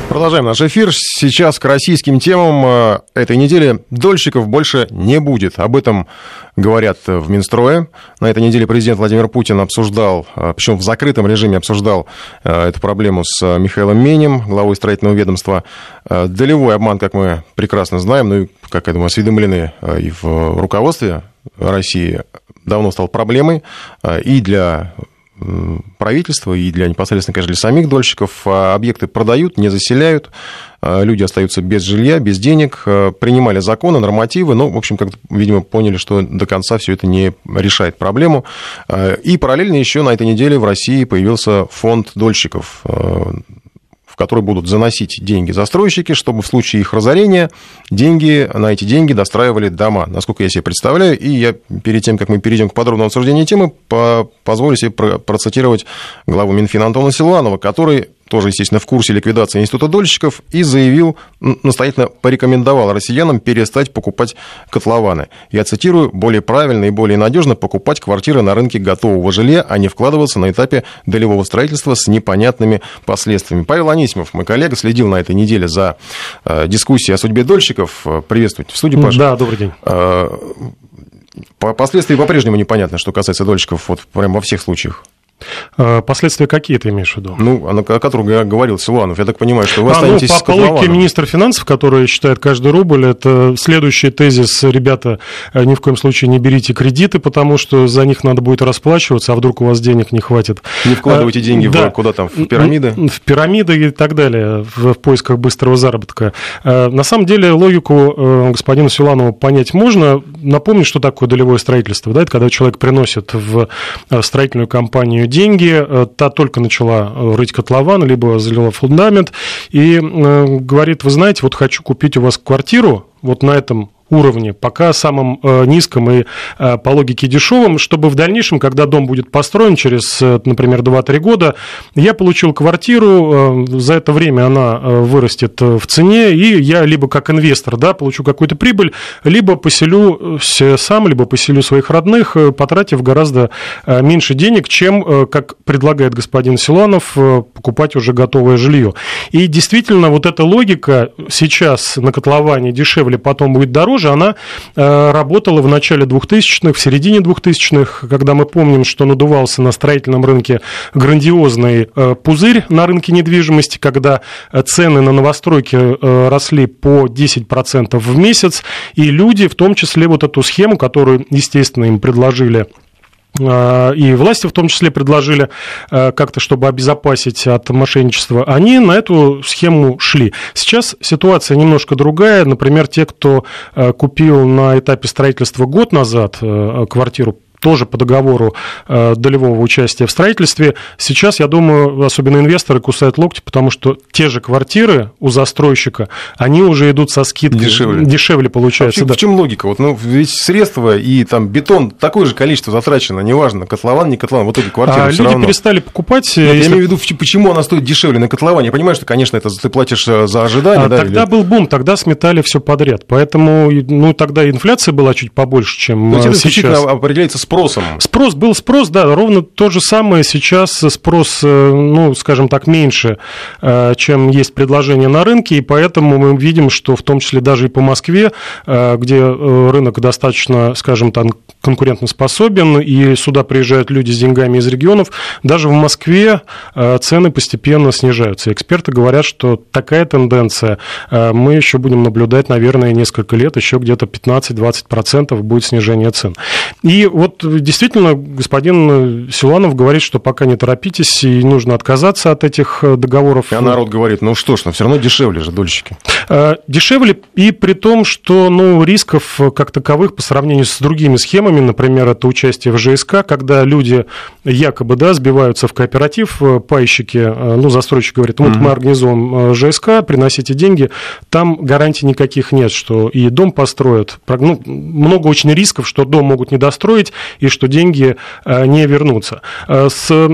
Продолжаем наш эфир. Сейчас к российским темам э, этой недели дольщиков больше не будет. Об этом говорят в Минстрое. На этой неделе президент Владимир Путин обсуждал, э, причем в закрытом режиме обсуждал э, эту проблему с Михаилом Менем, главой строительного ведомства. Долевой обман, как мы прекрасно знаем, ну и, как я думаю, осведомлены и в руководстве России, давно стал проблемой и для правительства и для непосредственно, конечно, для самих дольщиков. А объекты продают, не заселяют, а люди остаются без жилья, без денег, а принимали законы, нормативы, но, в общем, как видимо, поняли, что до конца все это не решает проблему. И параллельно еще на этой неделе в России появился фонд дольщиков который будут заносить деньги застройщики, чтобы в случае их разорения деньги, на эти деньги достраивали дома, насколько я себе представляю. И я перед тем, как мы перейдем к подробному обсуждению темы, позволю себе процитировать главу Минфина Антона Силуанова, который тоже, естественно, в курсе ликвидации института дольщиков, и заявил, настоятельно порекомендовал россиянам перестать покупать котлованы. Я цитирую, более правильно и более надежно покупать квартиры на рынке готового жилья, а не вкладываться на этапе долевого строительства с непонятными последствиями. Павел Анисимов, мой коллега, следил на этой неделе за э, дискуссией о судьбе дольщиков. Приветствуйте в студии, Паша. Да, добрый день. Э, последствия по-прежнему непонятно, что касается дольщиков, вот прямо во всех случаях. А, последствия какие ты имеешь в виду? Ну, о которых я говорил Силуанов. Я так понимаю, что вы а, ну, по, по логике министра финансов, который считает каждый рубль, это следующий тезис, ребята, э, ни в коем случае не берите кредиты, потому что за них надо будет расплачиваться, а вдруг у вас денег не хватит. Не вкладывайте а, деньги да. в, куда там, в пирамиды? В пирамиды и так далее, в, в поисках быстрого заработка. Э, на самом деле логику господина Силуанова понять можно. Напомню, что такое долевое строительство. Да? Это когда человек приносит в строительную компанию деньги, э, та только начала э, рыть котлован, либо залила фундамент, и э, говорит, вы знаете, вот хочу купить у вас квартиру, вот на этом уровне, пока самым э, низком и э, по логике дешевым, чтобы в дальнейшем, когда дом будет построен через, э, например, 2-3 года, я получил квартиру, за это время она вырастет в цене, и я либо как инвестор да, получу какую-то прибыль, либо поселю сам, либо поселю своих родных, потратив гораздо меньше денег, чем, как предлагает господин Силанов, покупать уже готовое жилье. И действительно, вот эта логика сейчас на котловане дешевле, потом будет дороже, тоже она э, работала в начале 2000-х, в середине 2000-х, когда мы помним, что надувался на строительном рынке грандиозный э, пузырь на рынке недвижимости, когда э, цены на новостройки росли по 10% в месяц, и люди, в том числе вот эту схему, которую, естественно, им предложили и власти в том числе предложили а, как-то, чтобы обезопасить от мошенничества, они на эту схему шли. Сейчас ситуация немножко другая. Например, те, кто а, купил на этапе строительства год назад квартиру тоже по договору э, долевого участия в строительстве. Сейчас, я думаю, особенно инвесторы кусают локти, потому что те же квартиры у застройщика, они уже идут со скидкой. Дешевле. Дешевле получается. А в, да. в чем логика? Вот, ну, ведь средства и там бетон, такое же количество затрачено, неважно, котлован, не котлован, вот эти квартиры А все люди равно. перестали покупать. Нет, если- Я имею в виду, в- почему она стоит дешевле на котловане. Я понимаю, что, конечно, это ты платишь э, за ожидание, А да, тогда или- был бум, тогда сметали все подряд. Поэтому, ну, тогда инфляция была чуть побольше, чем есть э, это сейчас. исключительно определяется спросом. Спрос был спрос, да, ровно то же самое. Сейчас спрос, э, ну, скажем так, меньше, э, чем есть предложение на рынке, и поэтому мы видим, что в том числе даже и по Москве, э, где рынок достаточно, скажем так, конкурентоспособен, и сюда приезжают люди с деньгами из регионов, даже в Москве цены постепенно снижаются. Эксперты говорят, что такая тенденция мы еще будем наблюдать, наверное, несколько лет, еще где-то 15-20% будет снижение цен. И вот действительно господин Силанов говорит, что пока не торопитесь и нужно отказаться от этих э, договоров. А народ говорит, ну что ж, ну все равно дешевле же дольщики. Э, Дешевле и при том, что ну, рисков э, как таковых по сравнению с другими схемами, например, это участие в ЖСК, когда люди якобы да, сбиваются в кооператив, пайщики, ну, застройщик говорит, вот мы организуем ЖСК, приносите деньги, там гарантий никаких нет, что и дом построят. Ну, много очень рисков, что дом могут не достроить и что деньги э, не вернутся. Э, С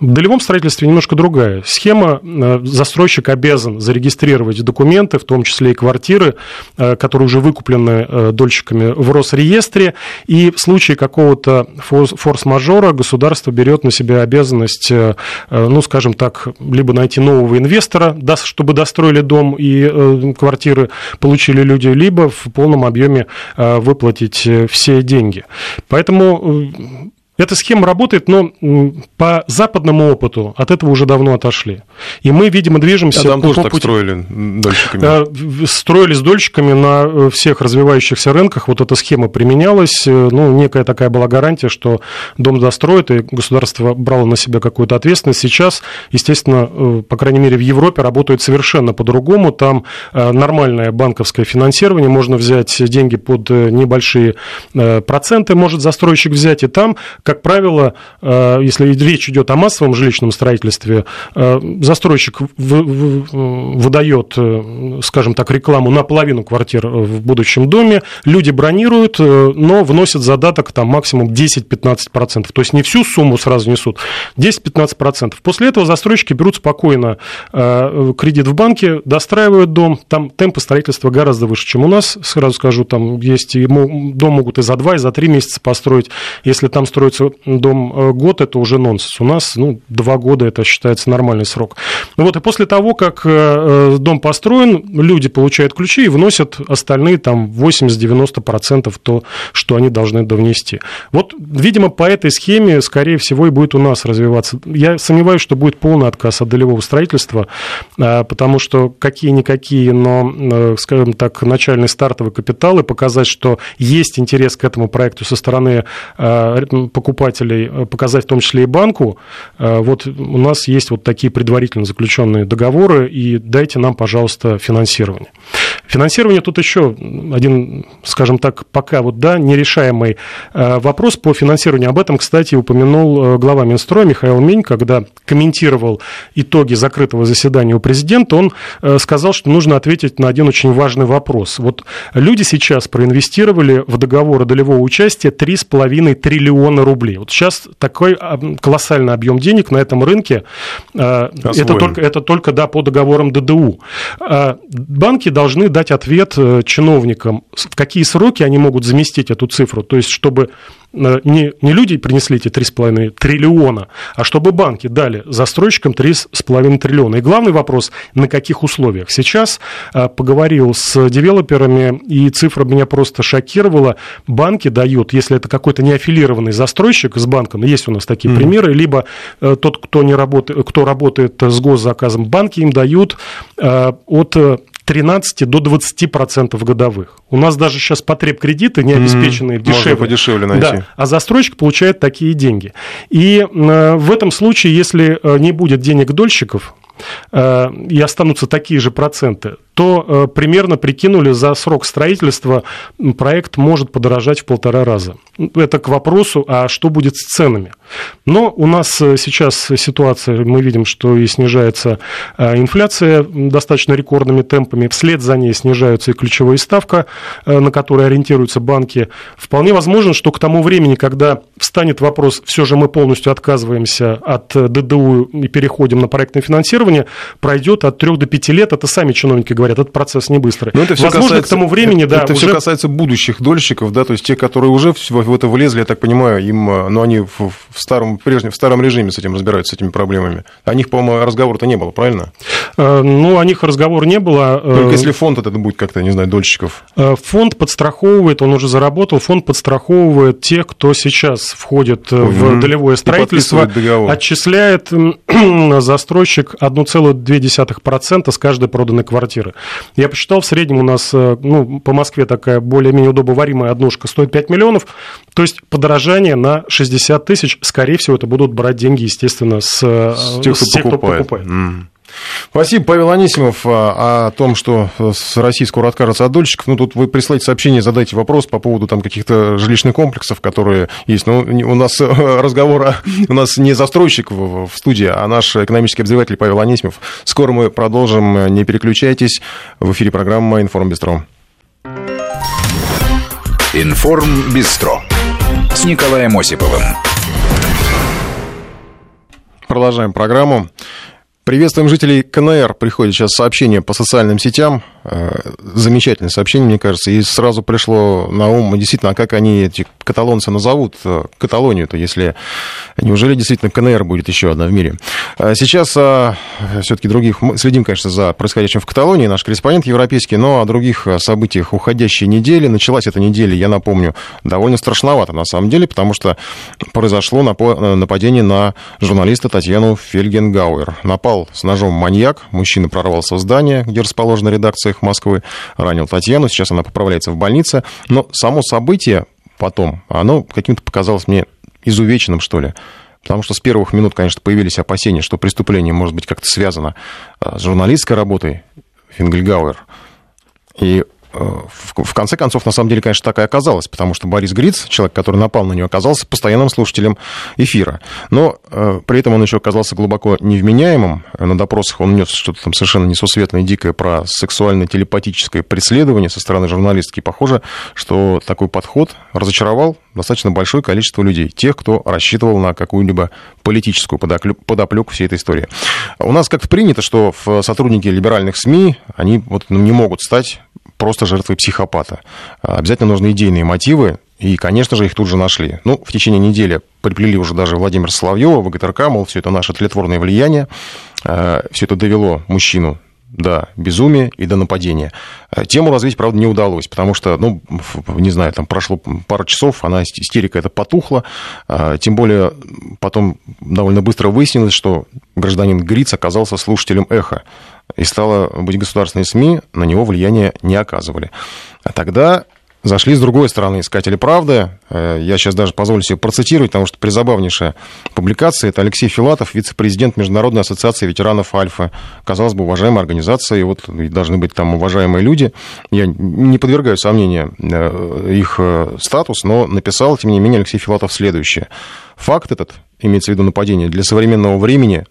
долевом строительстве немножко другая схема. Э, Застройщик обязан зарегистрировать документы, в том числе и квартиры, которые уже выкуплены дольщиками в Росреестре. И в случае какого-то форс- форс-мажора государство берет на себя обязанность, ну, скажем так, либо найти нового инвестора, чтобы достроили дом и квартиры получили люди, либо в полном объеме выплатить все деньги. Поэтому э, эта схема работает, но по западному опыту от этого уже давно отошли. И мы, видимо, движемся А там тоже так пути- строили дольщиками. Э, Строили с дольщиками на э, всех развивающихся рынках. Вот эта схема применялась. Э, Ну, некая такая была гарантия, что дом достроит, и государство брало на себя какую-то ответственность. Сейчас, естественно, по крайней мере, в Европе работает совершенно по-другому. Там нормальное банковское финансирование. Можно взять деньги под небольшие проценты, может застройщик взять. И там, как правило, э, если речь идет о массовом жилищном строительстве, э, застройщик вы- вы- выдает, э, скажем так, рекламу на половину квартир в будущем доме, люди бронируют, но вносят задаток там максимум 10-15%. То есть не всю сумму сразу несут, 10-15%. После этого застройщики берут спокойно кредит в банке, достраивают дом, там темпы строительства гораздо выше, чем у нас, сразу скажу, там есть дом могут и за 2, и за 3 месяца построить. Если там строится дом э, год, это уже нонсенс. У нас, ну, 2 года это считается нормальный срок. Ну вот, и после того, как э, э, дом построен, люди получают ключи и вносят остальные там 80-90% то, что они должны довнести. Вот, видимо, по этой схеме, скорее всего, и будет у нас развиваться. Я сомневаюсь, что будет полный отказ от долевого строительства, потому что какие-никакие, но, скажем так, начальный стартовый капитал и показать, что есть интерес к этому проекту со стороны э, покупателей, э, показать в том числе и банку, э, вот у нас есть вот такие предварительно заключенные договоры, и дайте нам, пожалуйста, финансирование. Финансирование тут еще один, скажем так, пока вот, да, нерешаемый э, вопрос по финансированию. Об этом, кстати, упомянул э, глава Минстроя Михаил Минь, когда комментировал итоги закрытого заседания у президента, он э, сказал, что нужно ответить на один очень важный вопрос. Вот люди сейчас проинвестировали в договоры долевого участия 3,5 триллиона рублей. Вот сейчас такой а, колоссальный объем денег на этом рынке. Это только, это только да, по договорам ДДУ. Банки должны дать ответ э, чиновникам, в какие сроки они могут заместить эту цифру. То есть, чтобы э, не, не люди принесли эти 3,5 триллиона, а чтобы банки дали застройщикам 3,5 триллиона. И главный вопрос, на каких условиях. Сейчас э, поговорил с девелоперами, и цифра меня просто шокировала. Банки дают, если это какой-то неаффилированный застройщик с банком, есть у нас такие примеры, либо тот, кто, не работает, кто работает с госзаказом, банки им дают от 13 до 20 процентов годовых. У нас даже сейчас потреб кредиты не обеспеченные Можно дешевле. подешевле найти. Да, а застройщик получает такие деньги. И э, в этом случае, если э, не будет денег дольщиков, и останутся такие же проценты, то примерно прикинули за срок строительства проект может подорожать в полтора раза. Это к вопросу, а что будет с ценами? Но у нас сейчас ситуация, мы видим, что и снижается инфляция достаточно рекордными темпами, вслед за ней снижаются и ключевые ставка, на которые ориентируются банки. Вполне возможно, что к тому времени, когда встанет вопрос, все же мы полностью отказываемся от ДДУ и переходим на проектное финансирование, пройдет от 3 до 5 лет, это сами чиновники говорят, этот процесс не быстрый. Но это все Возможно, касается, к тому времени, да. Это уже... все касается будущих дольщиков, да, то есть те, которые уже в это влезли, я так понимаю, им, ну, они в, в старом, прежнем, в старом режиме с этим разбираются, с этими проблемами. О них, по-моему, разговора-то не было, правильно? Э, ну, о них разговор не было. Только э, если фонд это будет как-то, не знаю, дольщиков. Э, фонд подстраховывает, он уже заработал, фонд подстраховывает тех, кто сейчас входит в долевое строительство, отчисляет [clears throat] застройщик 1,2% с каждой проданной квартиры. Я посчитал, в среднем у нас ну, по Москве такая более-менее удобоваримая однушка стоит 5 миллионов, то есть подорожание на 60 тысяч, скорее всего, это будут брать деньги, естественно, с, с тех, кто, с тех, покупает. кто покупает. Mm. Спасибо, Павел Анисимов, а, о том, что с России скоро откажется от дольщиков. Ну, тут вы присылаете сообщение, задайте вопрос по поводу там каких-то жилищных комплексов, которые есть. Ну, у нас [laughs] разговор, у нас не застройщик в, в студии, а наш экономический обозреватель Павел Анисимов. Скоро мы продолжим, не переключайтесь. В эфире программа «Информбистро». «Информбистро» с Николаем Осиповым. Продолжаем программу. Приветствуем жителей КНР. Приходит сейчас сообщение по социальным сетям. Э, замечательное сообщение, мне кажется. И сразу пришло на ум, действительно, а как они, эти каталонцы, назовут э, Каталонию-то, если... Неужели действительно КНР будет еще одна в мире? А сейчас а, все-таки других... Мы следим, конечно, за происходящим в Каталонии. Наш корреспондент европейский, но о других событиях уходящей недели. Началась эта неделя, я напомню, довольно страшновато на самом деле, потому что произошло нападение на журналиста Татьяну Фельгенгауэр. Напал с ножом маньяк. Мужчина прорвался в здание, где расположена редакция их Москвы, ранил Татьяну. Сейчас она поправляется в больнице. Но само событие потом, оно каким-то показалось мне изувеченным, что ли. Потому что с первых минут, конечно, появились опасения, что преступление может быть как-то связано э, с журналистской работой Фингельгауэр. И в конце концов, на самом деле, конечно, так и оказалось, потому что Борис Гриц, человек, который напал на нее, оказался постоянным слушателем эфира. Но э, при этом он еще оказался глубоко невменяемым. На допросах он нес что-то там совершенно несусветное, дикое про сексуально-телепатическое преследование со стороны журналистки. Похоже, что такой подход разочаровал достаточно большое количество людей, тех, кто рассчитывал на какую-либо политическую подоплеку всей этой истории. У нас как-то принято, что сотрудники либеральных СМИ, они вот ну, не могут стать просто жертвой психопата. А, обязательно нужны идейные мотивы, и, конечно же, их тут же нашли. Ну, в течение недели приплели уже даже Владимир Соловьева, ВГТРК, мол, все это наше тлетворное влияние, а, все это довело мужчину до безумия и до нападения. А, тему развить, правда, не удалось, потому что, ну, не знаю, там прошло пару часов, она, истерика эта потухла, тем более потом довольно быстро выяснилось, что гражданин Гриц оказался слушателем «Эхо», и стало быть государственные СМИ на него влияния не оказывали. А тогда зашли с другой стороны искатели правды. Э, я сейчас даже позволю себе процитировать, потому что призабавнейшая публикация. Это Алексей Филатов, вице-президент Международной ассоциации ветеранов Альфа. Казалось бы, уважаемая организация, и вот должны быть там уважаемые люди. Я не подвергаю сомнению э, их э, статус, но написал, тем не менее, Алексей Филатов следующее. Факт этот, имеется в виду нападение, для современного времени,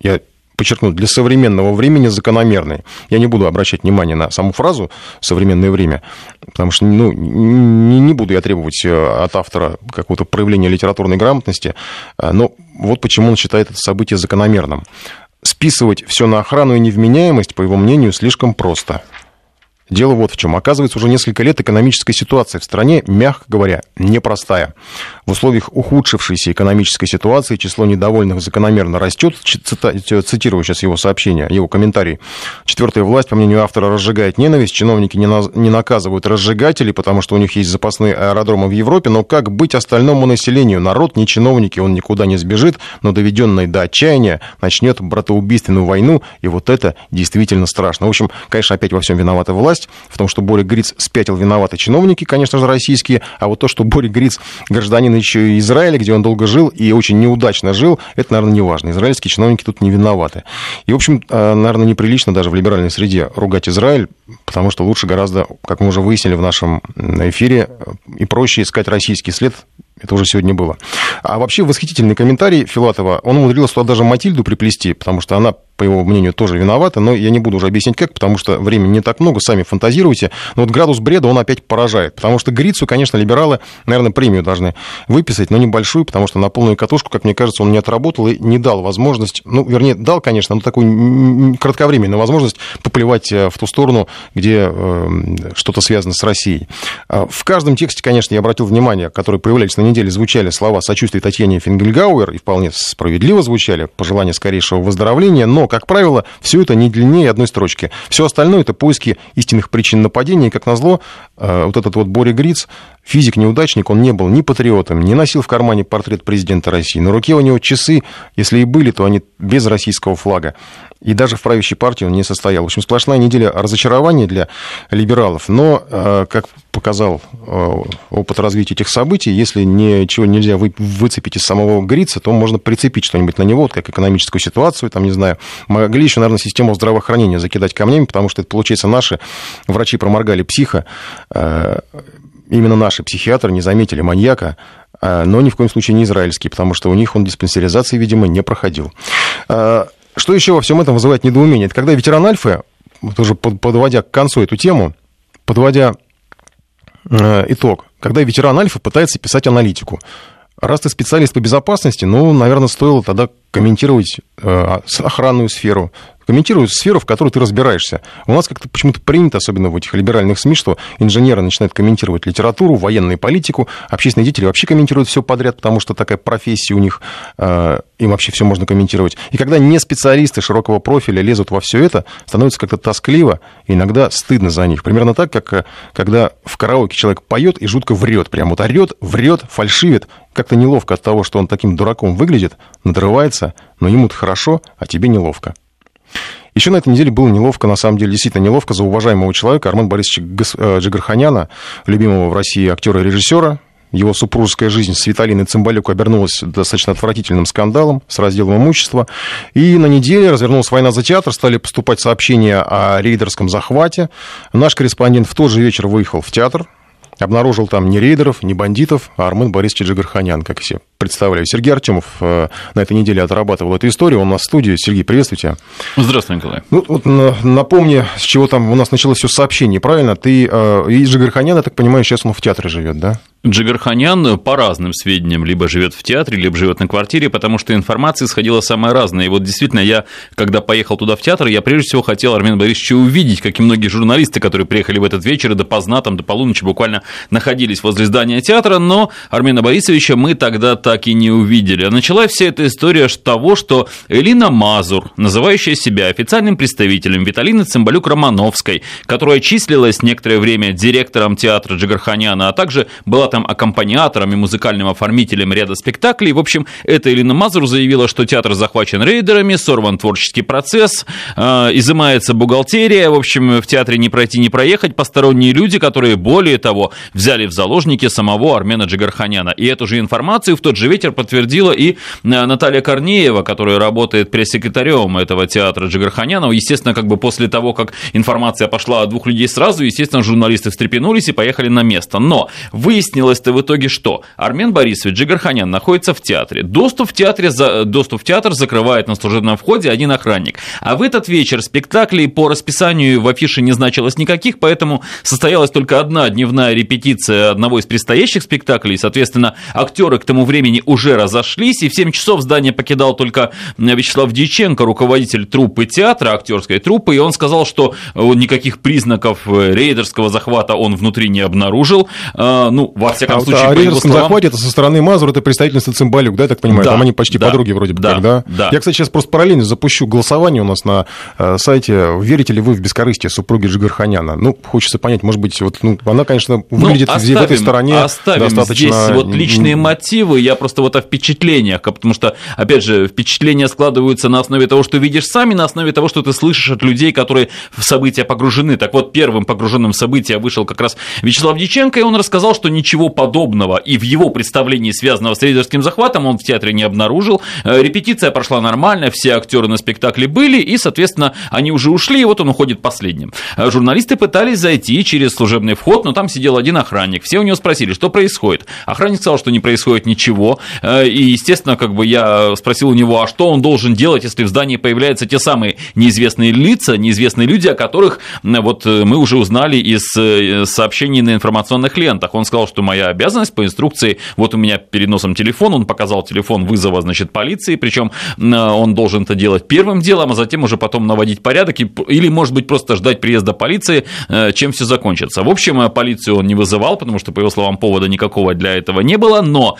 я подчеркну, для современного времени закономерный. Я не буду обращать внимание на саму фразу «современное время», потому что ну, не, не буду я требовать э, от автора какого-то проявления литературной грамотности, э, но вот почему он считает это событие закономерным. Списывать все на охрану и невменяемость, по его мнению, слишком просто – Дело вот в чем. Оказывается, уже несколько лет экономическая ситуация в стране, мягко говоря, непростая. В условиях ухудшившейся экономической ситуации число недовольных закономерно растет. Цитирую сейчас его сообщение, его комментарий. Четвертая власть, по мнению автора, разжигает ненависть. Чиновники не, на... не наказывают разжигателей, потому что у них есть запасные аэродромы в Европе. Но как быть остальному населению? Народ не чиновники, он никуда не сбежит, но доведенный до отчаяния начнет братоубийственную войну. И вот это действительно страшно. В общем, конечно, опять во всем виновата власть власть, в том, что Боря Гриц спятил виноваты чиновники, конечно же, российские, а вот то, что Боря Гриц гражданин еще и Израиля, где он долго жил и очень неудачно жил, это, наверное, не важно. Израильские чиновники тут не виноваты. И, в общем, э, наверное, неприлично даже в либеральной среде ругать Израиль, потому что лучше гораздо, как мы уже выяснили в нашем эфире, и проще искать российский след это уже сегодня было. А вообще восхитительный комментарий Филатова. Он умудрился туда даже Матильду приплести, потому что она по его мнению, тоже виновата, но я не буду уже объяснять как, потому что времени не так много, сами фантазируйте. Но вот градус бреда, он опять поражает, потому что Грицу, конечно, либералы, наверное, премию должны выписать, но небольшую, потому что на полную катушку, как мне кажется, он не отработал и не дал возможность, ну, вернее, дал, конечно, но такую кратковременную возможность поплевать э, в ту сторону, где э, что-то связано с Россией. А в каждом тексте, конечно, я обратил внимание, которые появлялись на неделе, звучали слова сочувствия Татьяне Фингельгауэр, и вполне справедливо звучали, пожелания скорейшего выздоровления, но как правило, все это не длиннее одной строчки. Все остальное это поиски истинных причин нападения. И, как назло, э, вот этот вот Боря Гриц, физик-неудачник, он не был ни патриотом, не носил в кармане портрет президента России. На руке у него часы, если и были, то они без российского флага. И даже в правящей партии он не состоял. В общем, сплошная неделя разочарования для либералов. Но, э, как показал э, опыт развития этих событий, если ничего нельзя выцепить из самого Грица, то можно прицепить что-нибудь на него, вот как экономическую ситуацию, там, не знаю. Могли еще, наверное, систему здравоохранения закидать камнями, потому что это, получается, наши врачи проморгали психа, э, именно наши психиатры не заметили маньяка, но ни в коем случае не израильский, потому что у них он диспансеризации, видимо, не проходил. Что еще во всем этом вызывает недоумение? Это когда ветеран Альфы, тоже подводя к концу эту тему, подводя э, итог, когда ветеран Альфа пытается писать аналитику. Раз ты специалист по безопасности, ну, наверное, стоило тогда комментировать э, охранную сферу, комментируют сферу, в которой ты разбираешься. У нас как-то почему-то принято, особенно в этих либеральных СМИ, что инженеры начинают комментировать литературу, военную политику, общественные деятели вообще комментируют все подряд, потому что такая профессия у них, э, им вообще все можно комментировать. И когда не специалисты широкого профиля лезут во все это, становится как-то тоскливо, иногда стыдно за них. Примерно так, как э, когда в караоке человек поет и жутко врет, прям вот орет, врет, фальшивит, как-то неловко от того, что он таким дураком выглядит, надрывается, но ему-то хорошо, а тебе неловко. Еще на этой неделе было неловко, на самом деле, действительно неловко за уважаемого человека Арман Борисовича э, Джигарханяна, любимого в России актера и режиссера. Его супружеская жизнь с Виталиной Цымбалюк обернулась достаточно отвратительным скандалом с разделом имущества. И на неделе развернулась война за театр, стали поступать сообщения о рейдерском захвате. Наш корреспондент в тот же вечер выехал в театр, обнаружил там ни рейдеров, ни бандитов, а Армен Борисович Джигарханян, как все представляю. Сергей Артемов э, на этой неделе отрабатывал эту историю. Он у нас в студии. Сергей, приветствуйте. Здравствуй, Николай. Ну, вот напомни, с чего там у нас началось все сообщение, правильно? Ты э, и Джигарханян, я так понимаю, сейчас он в театре живет, да? Джигарханян по разным сведениям либо живет в театре, либо живет на квартире, потому что информация сходила самая разная. И вот действительно, я, когда поехал туда в театр, я прежде всего хотел Армена Борисовича увидеть, как и многие журналисты, которые приехали в этот вечер и допоздна, там, до полуночи буквально находились возле здания театра, но Армена Борисовича мы тогда так и не увидели. А началась вся эта история с того, что Элина Мазур, называющая себя официальным представителем Виталины Цымбалюк-Романовской, которая числилась некоторое время директором театра Джигарханяна, а также была там аккомпаниатором и музыкальным оформителем ряда спектаклей. В общем, эта Элина Мазур заявила, что театр захвачен рейдерами, сорван творческий процесс, э, изымается бухгалтерия, в общем, в театре не пройти, не проехать, посторонние люди, которые, более того, взяли в заложники самого Армена Джигарханяна. И эту же информацию в тот вечер подтвердила и э, Наталья Корнеева, которая работает пресс-секретарем этого театра Джигарханяна. Естественно, как бы после того, как информация пошла от двух людей сразу, естественно, журналисты встрепенулись и поехали на место. Но выяснилось-то в итоге что? Армен Борисович Джигарханян находится в театре. Доступ в, театре, доступ в театр закрывает на служебном входе один охранник. А в этот вечер спектаклей по расписанию в афише не значилось никаких, поэтому состоялась только одна дневная репетиция одного из предстоящих спектаклей. Соответственно, актеры к тому времени уже уже разошлись, и в 7 часов здание покидал только Вячеслав Дьяченко, руководитель труппы театра, актерской труппы, и он сказал, что э, никаких признаков э, рейдерского захвата он внутри не обнаружил. А, ну, во всяком а случае, вот, о рейдерском словам... захвате это со стороны Мазур, это представительница Цимбалюк, да, я так понимаю? Да, Там они почти да, подруги вроде бы да, как, да? Я, кстати, сейчас просто параллельно запущу голосование у нас на э, сайте. Верите ли вы в бескорыстие супруги Жигарханяна? Ну, хочется понять, может быть, вот, ну, она, конечно, ну, выглядит ну, оставим, в этой стороне оставим достаточно... здесь вот личные мотивы. Я просто вот о впечатлениях, потому что, опять же, впечатления складываются на основе того, что видишь сами, на основе того, что ты слышишь от людей, которые в события погружены. Так вот, первым погруженным в события вышел как раз Вячеслав Диченко, и он рассказал, что ничего подобного и в его представлении, связанного с рейдерским захватом, он в театре не обнаружил. Э, репетиция прошла нормально, все актеры на спектакле были, и, соответственно, они уже ушли, и вот он уходит последним. Э, журналисты пытались зайти через служебный вход, но там сидел один охранник. Все у него спросили, что происходит. Охранник сказал, что не происходит ничего. Э, и, естественно, как бы я спросил у него, а что он должен делать, если в здании появляются те самые неизвестные лица, неизвестные люди, о которых вот мы уже узнали из сообщений на информационных лентах. Он сказал, что моя обязанность по инструкции, вот у меня перед носом телефон, он показал телефон вызова, значит, полиции, причем он должен это делать первым делом, а затем уже потом наводить порядок, или, может быть, просто ждать приезда полиции, э, чем все закончится. В общем, э, полицию он не вызывал, потому что, по его словам, повода никакого для этого не было, но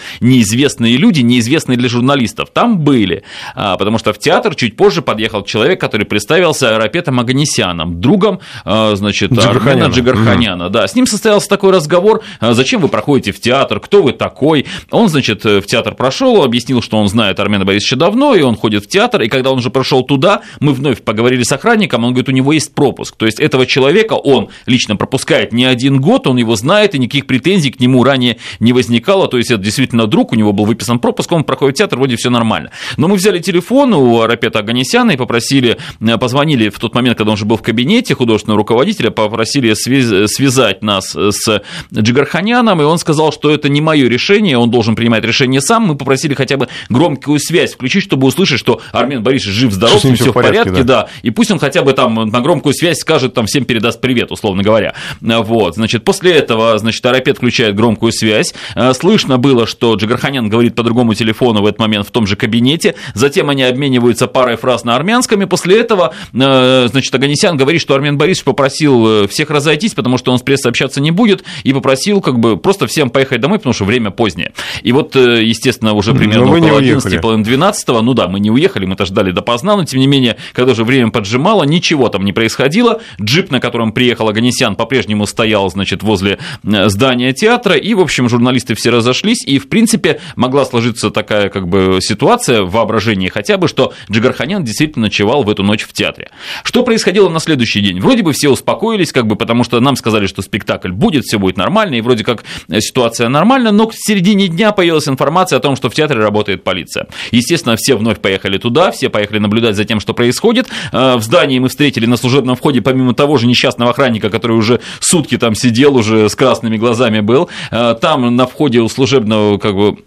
неизвестные люди, неизвестные для журналистов, там были, а, потому что в театр чуть позже подъехал человек, который представился Рапетом Аганесяном, другом, э, значит, Джигарханяна. Армена Джигарханяна. Mm. Да, с ним состоялся такой разговор, зачем вы проходите в театр, кто вы такой. Он, значит, в театр прошел, объяснил, что он знает Армена Борисовича давно, и он ходит в театр, и когда он уже прошел туда, мы вновь поговорили с охранником, он говорит, у него есть пропуск. То есть этого человека он лично пропускает не один год, он его знает, и никаких претензий к нему ранее не возникало. То есть это действительно друг, у него был выписан пропуск, он проходит театр, вроде все нормально. Но мы взяли телефон у Рапета Аганесяна и попросили, э, позвонили в тот момент, когда он уже был в кабинете художественного руководителя, попросили связать нас с Джигарханяном, и он сказал, что это не мое решение, он должен принимать решение сам. Мы попросили хотя бы громкую связь включить, чтобы услышать, что Армен Борисович жив-здоров, все, все в порядке, порядке да. да. И пусть он хотя бы там на громкую связь скажет, там всем передаст привет, условно говоря. Вот, значит, после этого, значит, Арапет включает громкую связь. Э, слышно было, что Джигарханян говорит по другому телефону в этот момент в том же кабинете. Затем они обмениваются парой фраз на армянском. И после этого, э, значит, Аганесян говорит, что Армен Борисович попросил э, всех разойтись, потому что он с прессой общаться не будет, и попросил как бы просто всем поехать домой, потому что время позднее. И вот, естественно, уже примерно около 11, половины 12, ну да, мы не уехали, мы-то ждали допоздна, но тем не менее, когда уже время поджимало, ничего там не происходило. Джип, на котором приехал Аганесян, по-прежнему стоял, значит, возле э, здания театра, и, в общем, журналисты все разошлись, и, в принципе, могла сложиться такая, как бы, ситуация в воображении хотя бы, что Джигарханян действительно ночевал в эту ночь в театре. Что происходило на следующий день? Вроде бы все успокоились, как бы, потому что нам сказали, что спектакль будет, все будет нормально, и вроде как э, ситуация нормальная, но к середине дня появилась информация о том, что в театре работает полиция. Естественно, все вновь поехали туда, все поехали наблюдать за тем, что происходит. Э, в здании мы встретили на служебном входе, помимо того же несчастного охранника, который уже сутки там сидел, уже с красными глазами был, э, там на входе у служебного как бы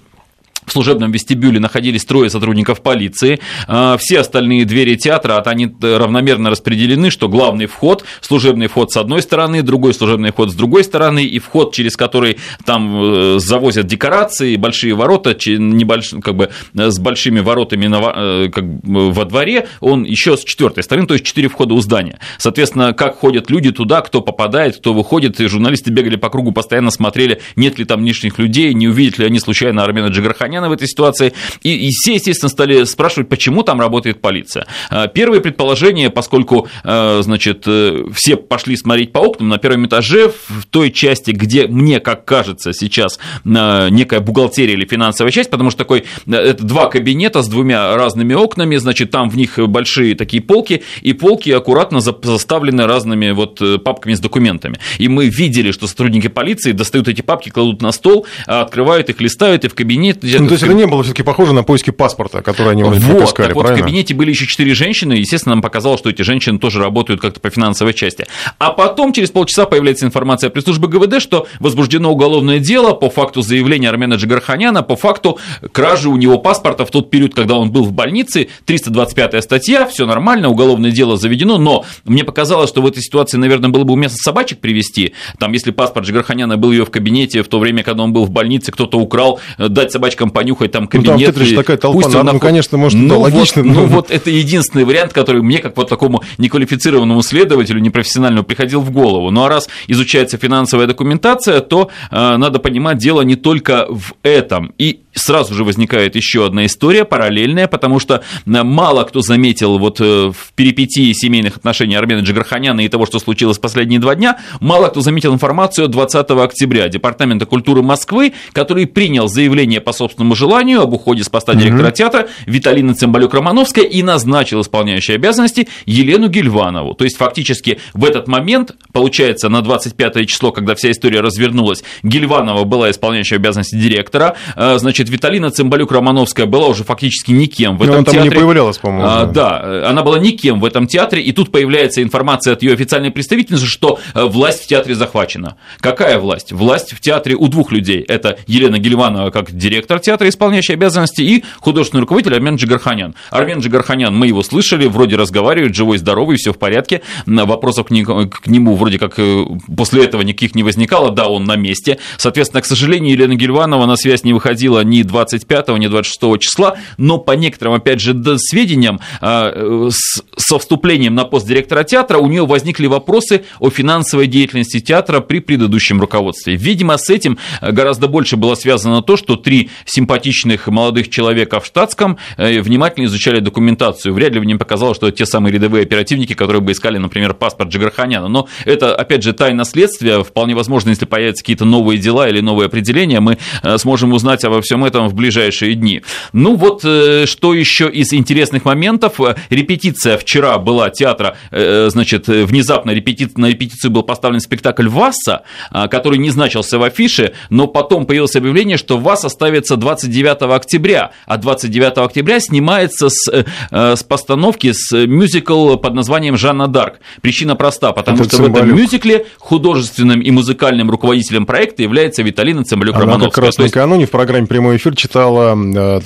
в служебном вестибюле находились трое сотрудников полиции. А, все остальные двери театра, от они равномерно распределены, что главный вход, служебный вход с одной стороны, другой служебный вход с другой стороны, и вход, через который там э, завозят декорации, большие ворота, небольш... как бы с большими воротами на... Э, как во дворе, он еще с четвертой стороны, то есть четыре входа у здания. Соответственно, как ходят люди туда, кто попадает, кто выходит, и журналисты бегали по кругу, постоянно смотрели, нет ли там лишних людей, не увидят ли они случайно Армена Джигарханя, Армяна в этой ситуации. И, и все, естественно, стали спрашивать, почему там работает полиция. А, первое предположение, поскольку, а, значит, э, все пошли смотреть по окнам, на первом этаже, в той части, где, мне как кажется, сейчас а, некая бухгалтерия или финансовая часть, потому что такой, э, это два кабинета с двумя разными окнами, значит, там в них большие такие полки, и полки аккуратно заставлены разными вот э, папками с документами. И мы видели, что сотрудники полиции достают эти папки, кладут на стол, открывают их, листают, и в кабинет ну, то есть это не было все-таки похоже на поиски паспорта, который они вот, искали, так вот, в кабинете были еще четыре женщины, и, естественно, нам показалось, что эти женщины тоже работают как-то по финансовой части. А потом, через полчаса, появляется информация от пресс-службы ГВД, что возбуждено уголовное дело по факту заявления Армена Джигарханяна, по факту кражи у него паспорта в тот период, когда он был в больнице, 325 статья, все нормально, уголовное дело заведено, но мне показалось, что в этой ситуации, наверное, было бы уместно собачек привести, там, если паспорт Джигарханяна был ее в кабинете в то время, когда он был в больнице, кто-то украл, дать собачкам понюхать там кабинет. Ну, там, такая толпа, Пусть надо, ну, конечно, может, ну, да, логично. Вот, но... Ну, вот это единственный вариант, который мне, как вот такому неквалифицированному следователю, непрофессиональному, приходил в голову. Ну, а раз изучается финансовая документация, то э, надо понимать, дело не только в этом. И сразу же возникает еще одна история параллельная, потому что э, мало кто заметил вот э, в перипетии семейных отношений Армена Джигарханяна и того, что случилось последние два дня, мало кто заметил информацию 20 октября Департамента культуры Москвы, который принял заявление по собственному собственному желанию об уходе с поста директора mm-hmm. театра Виталина Цымбалюк-Романовская и назначил исполняющей обязанности Елену Гильванову. То есть, фактически, в этот момент, получается, на 25 число, когда вся история развернулась, Гильванова была исполняющей обязанности директора, э, значит, Виталина Цымбалюк-Романовская была уже фактически никем в этом она театре. там не появлялась, по-моему. А, да, она была никем в этом театре, и тут появляется информация от ее официальной представительницы, что э, власть в театре захвачена. Какая власть? Власть в театре у двух людей. Это Елена Гильванова как директор театра, исполняющий обязанности, и художественный руководитель Армен Джигарханян. Армен Джигарханян, мы его слышали, вроде разговаривает, живой, здоровый, все в порядке. Вопросов к нему вроде как э, после этого никаких не возникало. Да, он на месте. Соответственно, к сожалению, Елена Гильванова на связь не выходила ни 25, ни 26 числа, но по некоторым, опять же, сведениям, э, со вступлением на пост директора театра у нее возникли вопросы о финансовой деятельности театра при предыдущем руководстве. Видимо, с этим гораздо больше было связано то, что три симпатичных молодых человека в штатском э, внимательно изучали документацию. Вряд ли мне показалось, что это те самые рядовые оперативники, которые бы искали, например, паспорт Джигарханяна. Но это, опять же, тайна следствия. Вполне возможно, если появятся какие-то новые дела или новые определения, мы э, сможем узнать обо всем этом в ближайшие дни. Ну вот, э, что еще из интересных моментов. Репетиция вчера была театра, значит, внезапно репети... на репетицию был поставлен спектакль «Васса», который не значился в афише, но потом появилось объявление, что ВАС оставится 29 октября, а 29 октября снимается с, э, с постановки с мюзикл под названием «Жанна Дарк». Причина проста, потому Это что Цимбалюк. в этом мюзикле художественным и музыкальным руководителем проекта является Виталина Цымбалюк-Романовская. Она как раз есть... накануне в программе «Прямой эфир» читала э,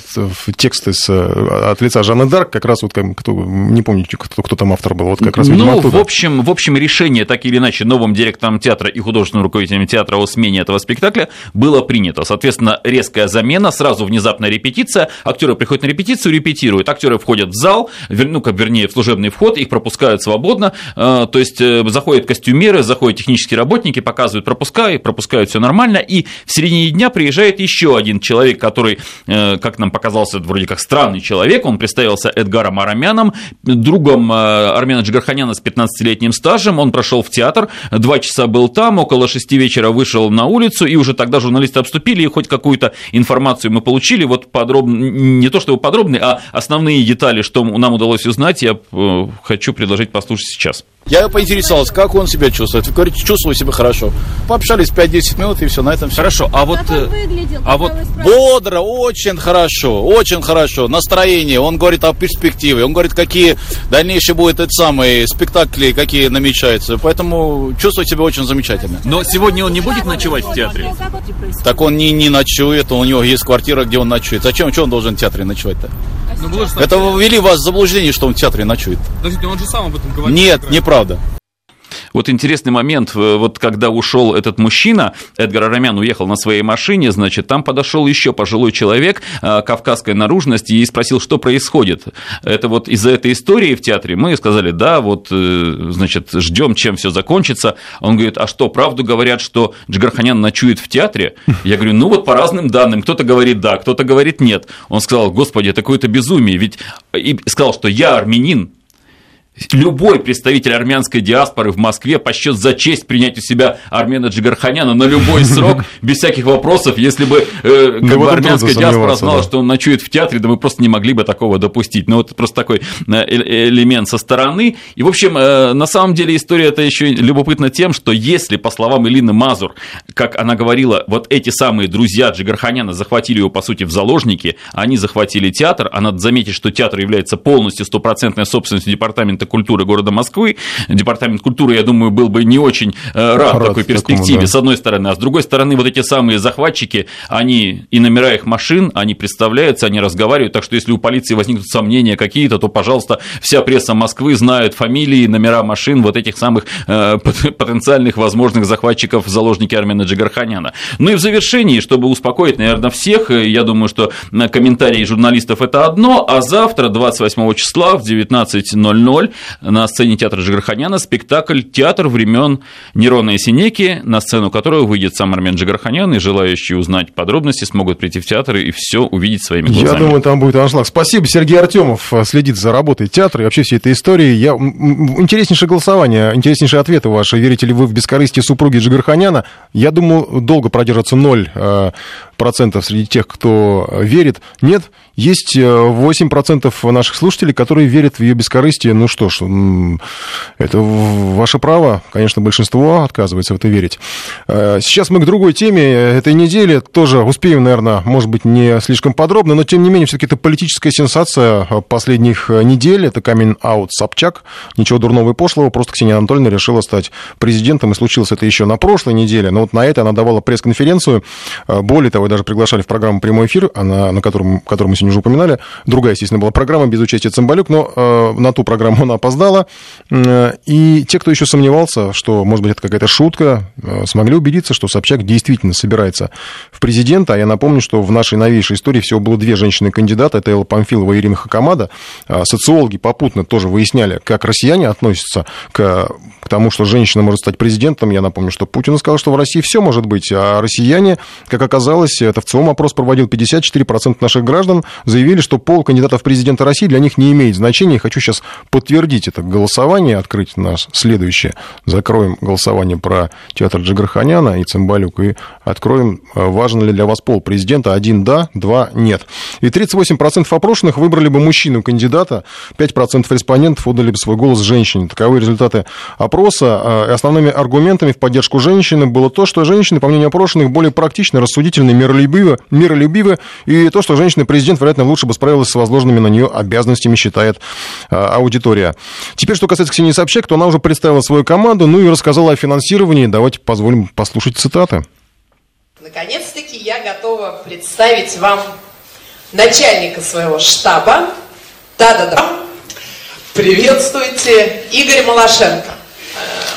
тексты с, э, от лица Жанны Дарк, как раз вот, кто, не помню, кто, кто там автор был, вот как раз, Ну, в общем, в общем, решение, так или иначе, новым директором театра и художественным руководителем театра о смене этого спектакля было принято. Соответственно, резкая замена, сразу внезапная репетиция, актеры приходят на репетицию, репетируют, актеры входят в зал, ну, как вернее, в служебный вход, их пропускают свободно, э, то есть э, заходят костюмеры, заходят технические работники, показывают пропуска, и пропускают все нормально, и в середине дня приезжает еще один человек, который, э, как нам показался, вроде как странный человек, он представился Эдгаром Арамяном, другом Армена Джигарханяна с 15-летним стажем, он прошел в театр, два часа был там, около шести вечера вышел на улицу, и уже тогда журналисты обступили, и хоть какую-то информацию мы получили, вот подробно, не то чтобы подробные, а основные детали, что нам удалось узнать, я э, хочу предложить послушать сейчас. Я поинтересовался, как он себя чувствует. Вы говорите, чувствую себя хорошо. Пообщались 5-10 минут и все, на этом все. Хорошо, а вот... Э, выглядел, а вот бодро, очень хорошо, очень хорошо. Настроение, он говорит о перспективе, он говорит, какие дальнейшие будут эти самые спектакли, какие намечаются. Поэтому чувствую себя очень замечательно. Но сегодня он не будет ночевать в театре? Так он не, не ночует, у него есть квартира, где он ночует. Зачем, что он должен в театре ночевать-то? Ну, Это ввели вас в заблуждение, что он в театре ночует. Подождите, он же сам об этом говорит. Нет, неправда. Вот интересный момент, э, вот когда ушел этот мужчина, Эдгар Арамян уехал на своей машине, значит, там подошел еще пожилой человек э, кавказской наружности и спросил, что происходит. Это вот из-за этой истории в театре мы сказали, да, вот, э, значит, ждем, чем все закончится. Он говорит, а что, правду говорят, что Джигарханян ночует в театре? Я говорю, ну вот по разным данным, кто-то говорит да, кто-то говорит нет. Он сказал, господи, это какое-то безумие, ведь и сказал, что я армянин, Любой представитель армянской диаспоры в Москве почтет за честь принять у себя Армена Джигарханяна на любой [laughs] срок, без всяких вопросов. Если бы, э, как бы армянская диаспора знала, да. что он ночует в театре, да мы просто не могли бы такого допустить. Ну, вот просто такой э, э, элемент со стороны. И, в общем, э, на самом деле история это еще любопытна тем, что если, по словам Элины Мазур, как она говорила, вот эти самые друзья Джигарханяна захватили его, по сути, в заложники, они захватили театр, а надо заметить, что театр является полностью стопроцентной собственностью департамента Департамента культуры города Москвы. Департамент культуры, я думаю, был бы не очень э, рад, рад такой перспективе, да. с одной стороны. А с другой стороны, вот эти самые захватчики, они и номера их машин, они представляются, они разговаривают. Так что если у полиции возникнут сомнения какие-то, то, пожалуйста, вся пресса Москвы знает фамилии, номера машин вот этих самых э, потенциальных возможных захватчиков, заложники Армена Джигарханяна. Ну и в завершении, чтобы успокоить, наверное, всех, э, я думаю, что на комментарии журналистов это одно, а завтра, 28 числа в 19.00 на сцене театра Джигарханяна спектакль «Театр времен Нерона и Синеки», на сцену которого выйдет сам Армен Джигарханян, и желающие узнать подробности смогут прийти в театр и все увидеть своими глазами. Я думаю, там будет аншлаг. Спасибо. Сергей Артемов э, следит за работой театра и вообще всей этой истории. Я... Интереснейшее голосование, интереснейшие ответы ваши. Верите ли вы в бескорыстие супруги Джигарханяна? Я думаю, долго продержится ноль э, процентов среди тех, кто верит. Нет, есть 8% наших слушателей, которые верят в ее бескорыстие. Ну что ж, это ваше право. Конечно, большинство отказывается в это верить. Сейчас мы к другой теме этой недели. Тоже успеем, наверное, может быть, не слишком подробно, но тем не менее, все-таки это политическая сенсация последних недель. Это камин-аут Собчак. Ничего дурного и пошлого, просто Ксения Анатольевна решила стать президентом, и случилось это еще на прошлой неделе. Но вот на это она давала пресс-конференцию. Более того, даже приглашали в программу «Прямой эфир», она, на котором, которую мы сегодня уже упоминали. Другая, естественно, была программа без участия Цымбалюк, но э, на ту программу [laughs] она опоздала. И те, кто еще сомневался, что, может быть, это какая-то шутка, э, смогли убедиться, что Собчак действительно собирается в президента. А я напомню, что в нашей новейшей истории всего было две женщины-кандидата. Это Элла Памфилова и Ирина Хакамада. А социологи попутно тоже выясняли, как россияне относятся к, к тому, что женщина может стать президентом. Я напомню, что Путин сказал, что в России все может быть. А россияне, как оказалось, это в ЦИОМ опрос проводил 54% наших граждан, заявили, что пол кандидата в президенты России для них не имеет значения. хочу сейчас подтвердить это голосование, открыть наш следующее. Закроем голосование про театр Джигарханяна и Цымбалюк и откроем, э, важен ли для вас пол президента. Один да, два нет. И 38% опрошенных выбрали бы мужчину кандидата, 5% респондентов отдали бы свой голос женщине. Таковы результаты опроса. И основными аргументами в поддержку женщины было то, что женщины, по мнению опрошенных, более практичны, рассудительны, миролюбивы, миролюбивы, и то, что женщина-президент, вероятно, лучше бы справилась с возложенными на нее обязанностями, считает а, аудитория. Теперь, что касается Ксении Собчак, то она уже представила свою команду, ну и рассказала о финансировании. Давайте позволим послушать цитаты. Наконец-таки я готова представить вам начальника своего штаба. Да-да-да. Приветствуйте, Игорь Малашенко.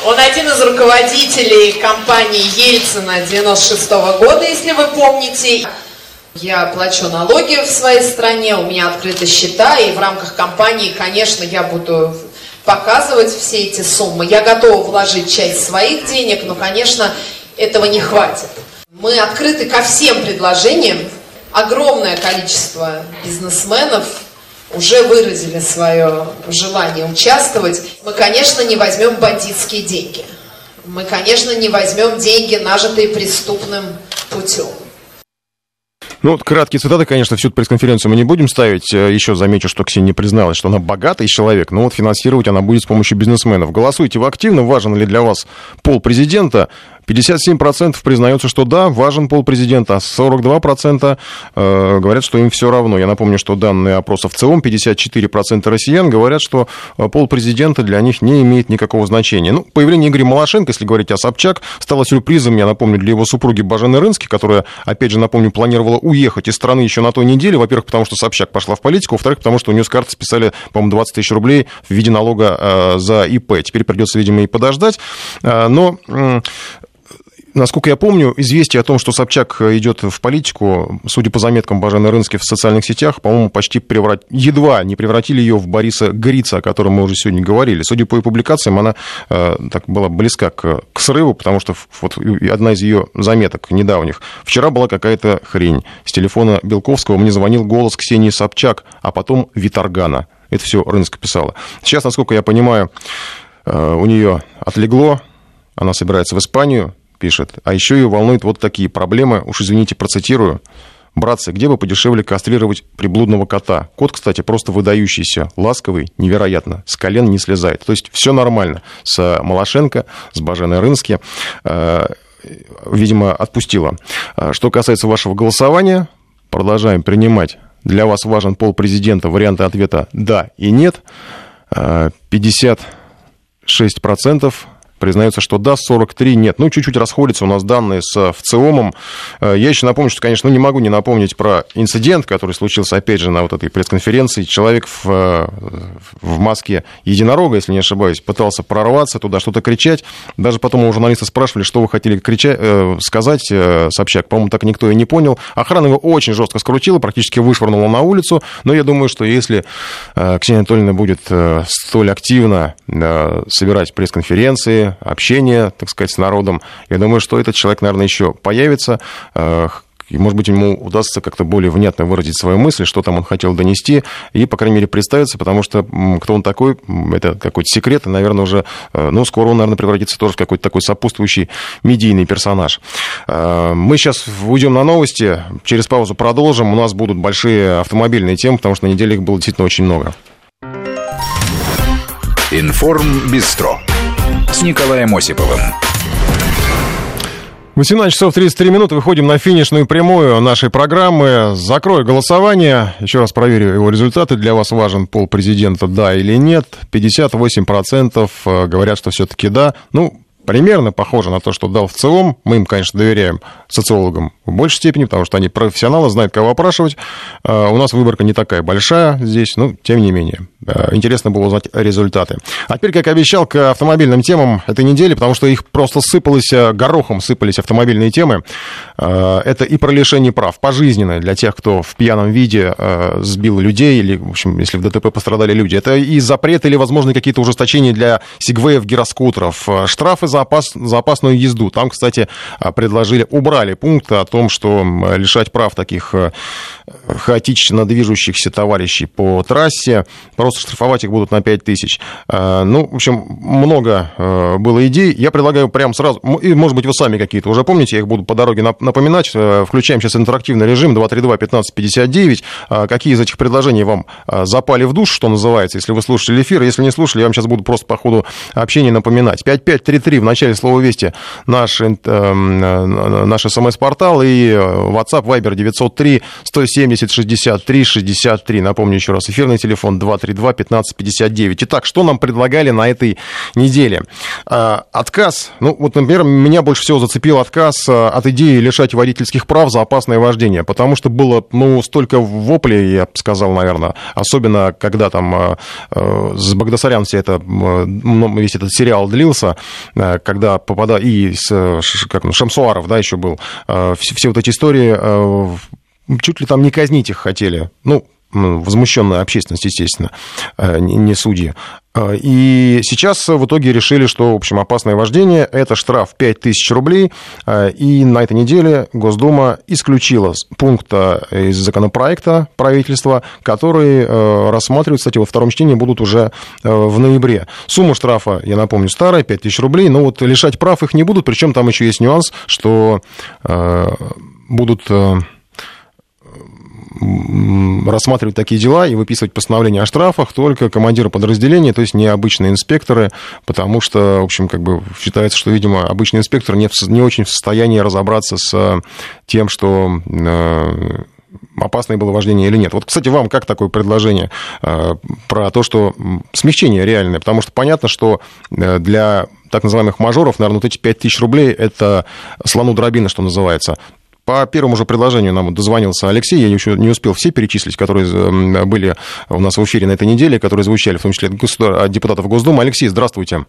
Он один из руководителей компании Ельцина 96 -го года, если вы помните. Я плачу налоги в своей стране, у меня открыты счета, и в рамках компании, конечно, я буду показывать все эти суммы. Я готова вложить часть своих денег, но, конечно, этого не хватит. Мы открыты ко всем предложениям. Огромное количество бизнесменов уже выразили свое желание участвовать, мы, конечно, не возьмем бандитские деньги. Мы, конечно, не возьмем деньги, нажитые преступным путем. Ну, вот краткие цитаты, конечно, всю пресс-конференцию мы не будем ставить. Э, Еще замечу, что Ксения призналась, что она богатый человек, но вот финансировать она будет с помощью бизнесменов. Голосуйте вы активно, важен ли для вас пол президента. 57% признаются, что да, важен пол президента, а 42% э, говорят, что им все равно. Я напомню, что данные опроса в целом 54% россиян говорят, что э, пол президента для них не имеет никакого значения. Ну, появление Игоря Малашенко, если говорить о Собчак, стало сюрпризом, я напомню, для его супруги Бажены Рынски, которая, опять же, напомню, планировала уехать из страны еще на той неделе. Во-первых, потому что Собчак пошла в политику, во-вторых, потому что у нее с карты списали, по-моему, 20 тысяч рублей в виде налога э, за ИП. Теперь придется, видимо, и подождать. Но Насколько я помню, известие о том, что Собчак идет в политику, судя по заметкам Бажены Рынски в социальных сетях, по-моему, почти преврат... едва не превратили ее в Бориса Грица, о котором мы уже сегодня говорили. Судя по ее публикациям, она э, так была близка к, к срыву, потому что вот одна из ее заметок недавних. Вчера была какая-то хрень. С телефона Белковского мне звонил голос Ксении Собчак, а потом Виторгана. Это все Рынска писала. Сейчас, насколько я понимаю, э, у нее отлегло, она собирается в Испанию, пишет. А еще ее волнуют вот такие проблемы, уж извините, процитирую. Братцы, где бы подешевле кастрировать приблудного кота? Кот, кстати, просто выдающийся, ласковый, невероятно, с колен не слезает. То есть все нормально с Малашенко, с Баженой Рынски. Э, видимо, отпустила. Э, что касается вашего голосования, продолжаем принимать. Для вас важен пол президента. Варианты ответа «да» и «нет». 56% э, признается, что да, 43 нет. Ну, чуть-чуть расходятся у нас данные с ВЦИОМом. Э, я еще напомню, что, конечно, ну, не могу не напомнить про инцидент, который случился, опять же, на вот этой пресс-конференции. Человек в, э, в маске единорога, если не ошибаюсь, пытался прорваться туда, что-то кричать. Даже потом у журналиста спрашивали, что вы хотели кричать, э, сказать, Собчак. По-моему, так никто и не понял. Охрана его очень жестко скрутила, практически вышвырнула на улицу. Но я думаю, что если Ксения Анатольевна будет столь активно собирать пресс-конференции, общения, так сказать, с народом. Я думаю, что этот человек, наверное, еще появится. Э, и, может быть, ему удастся как-то более внятно выразить свои мысли, что там он хотел донести, и, по крайней мере, представиться, потому что кто он такой, это какой-то секрет, и, наверное, уже, э, ну, скоро он, наверное, превратится тоже в какой-то такой сопутствующий медийный персонаж. Э, мы сейчас уйдем на новости, через паузу продолжим. У нас будут большие автомобильные темы, потому что на неделе их было действительно очень много. Информ Бистро с Николаем Осиповым. 18 часов 33 минуты. Выходим на финишную прямую нашей программы. Закрою голосование. Еще раз проверю его результаты. Для вас важен пол президента, да или нет. 58% э, говорят, что все-таки да. Ну, примерно похоже на то, что дал в целом. Мы им, конечно, доверяем социологам в большей степени, потому что они профессионалы, знают, кого опрашивать. А, у нас выборка не такая большая здесь, но тем не менее. Интересно было узнать результаты. А теперь, как обещал, к автомобильным темам этой недели, потому что их просто сыпалось, э, горохом сыпались автомобильные темы. А, это и про лишение прав, пожизненное для тех, кто в пьяном виде э, сбил людей, или, в общем, если в ДТП пострадали люди. Это и запрет или, возможно, какие-то ужесточения для сигвеев, гироскутеров, э, штрафы за, опас, за опасную езду. Там, кстати, предложили, убрали пункт о том, что лишать прав таких хаотично движущихся товарищей по трассе, просто штрафовать их будут на 5 тысяч. Э, ну, в общем, много э, было идей. Я предлагаю прямо сразу, и, может быть, вы сами какие-то уже помните, я их буду по дороге напоминать. Э, включаем сейчас интерактивный режим 232-1559. Какие из этих предложений вам запали в душ, что называется, если вы слушали эфир. Если не слушали, я вам сейчас буду просто по ходу общения напоминать. 5533 в начале слова «Вести» наш, наш смс-портал и WhatsApp Viber 903 170 63 63. Напомню еще раз, эфирный телефон 232 232-1559. Итак, что нам предлагали на этой неделе? А, отказ, ну вот, например, меня больше всего зацепил отказ а, от идеи лишать водительских прав за опасное вождение, потому что было, ну, столько воплей, я бы сказал, наверное, особенно когда там с Багдасарян все это, весь этот сериал длился, когда попадал, и с, как, ну, Шамсуаров, да, еще был, все, все вот эти истории, чуть ли там не казнить их хотели, ну, ну, возмущенная общественность, естественно, э, не судьи. Э, и сейчас в итоге решили, что, в общем, опасное вождение – это штраф 5000 рублей. Э, и на этой неделе Госдума исключила пункт из законопроекта правительства, который рассматривают, кстати, во втором чтении будут уже в ноябре. Сумма штрафа, я напомню, старая – 5000 рублей, но вот лишать прав их не будут, причем там еще есть нюанс, что будут рассматривать такие дела и выписывать постановление о штрафах только командиры подразделения, то есть не обычные инспекторы, потому что, в общем, как бы считается, что, видимо, обычный инспектор не, в, не очень в состоянии разобраться с тем, что э, опасное было вождение или нет. Вот, кстати, вам как такое предложение э, про то, что смягчение реальное? Потому что понятно, что э, для так называемых мажоров, наверное, вот эти 5 тысяч рублей – это слону дробина, что называется. По первому же предложению нам дозвонился Алексей, я еще не успел все перечислить, которые были у нас в эфире на этой неделе, которые звучали, в том числе от депутатов Госдумы. Алексей, здравствуйте.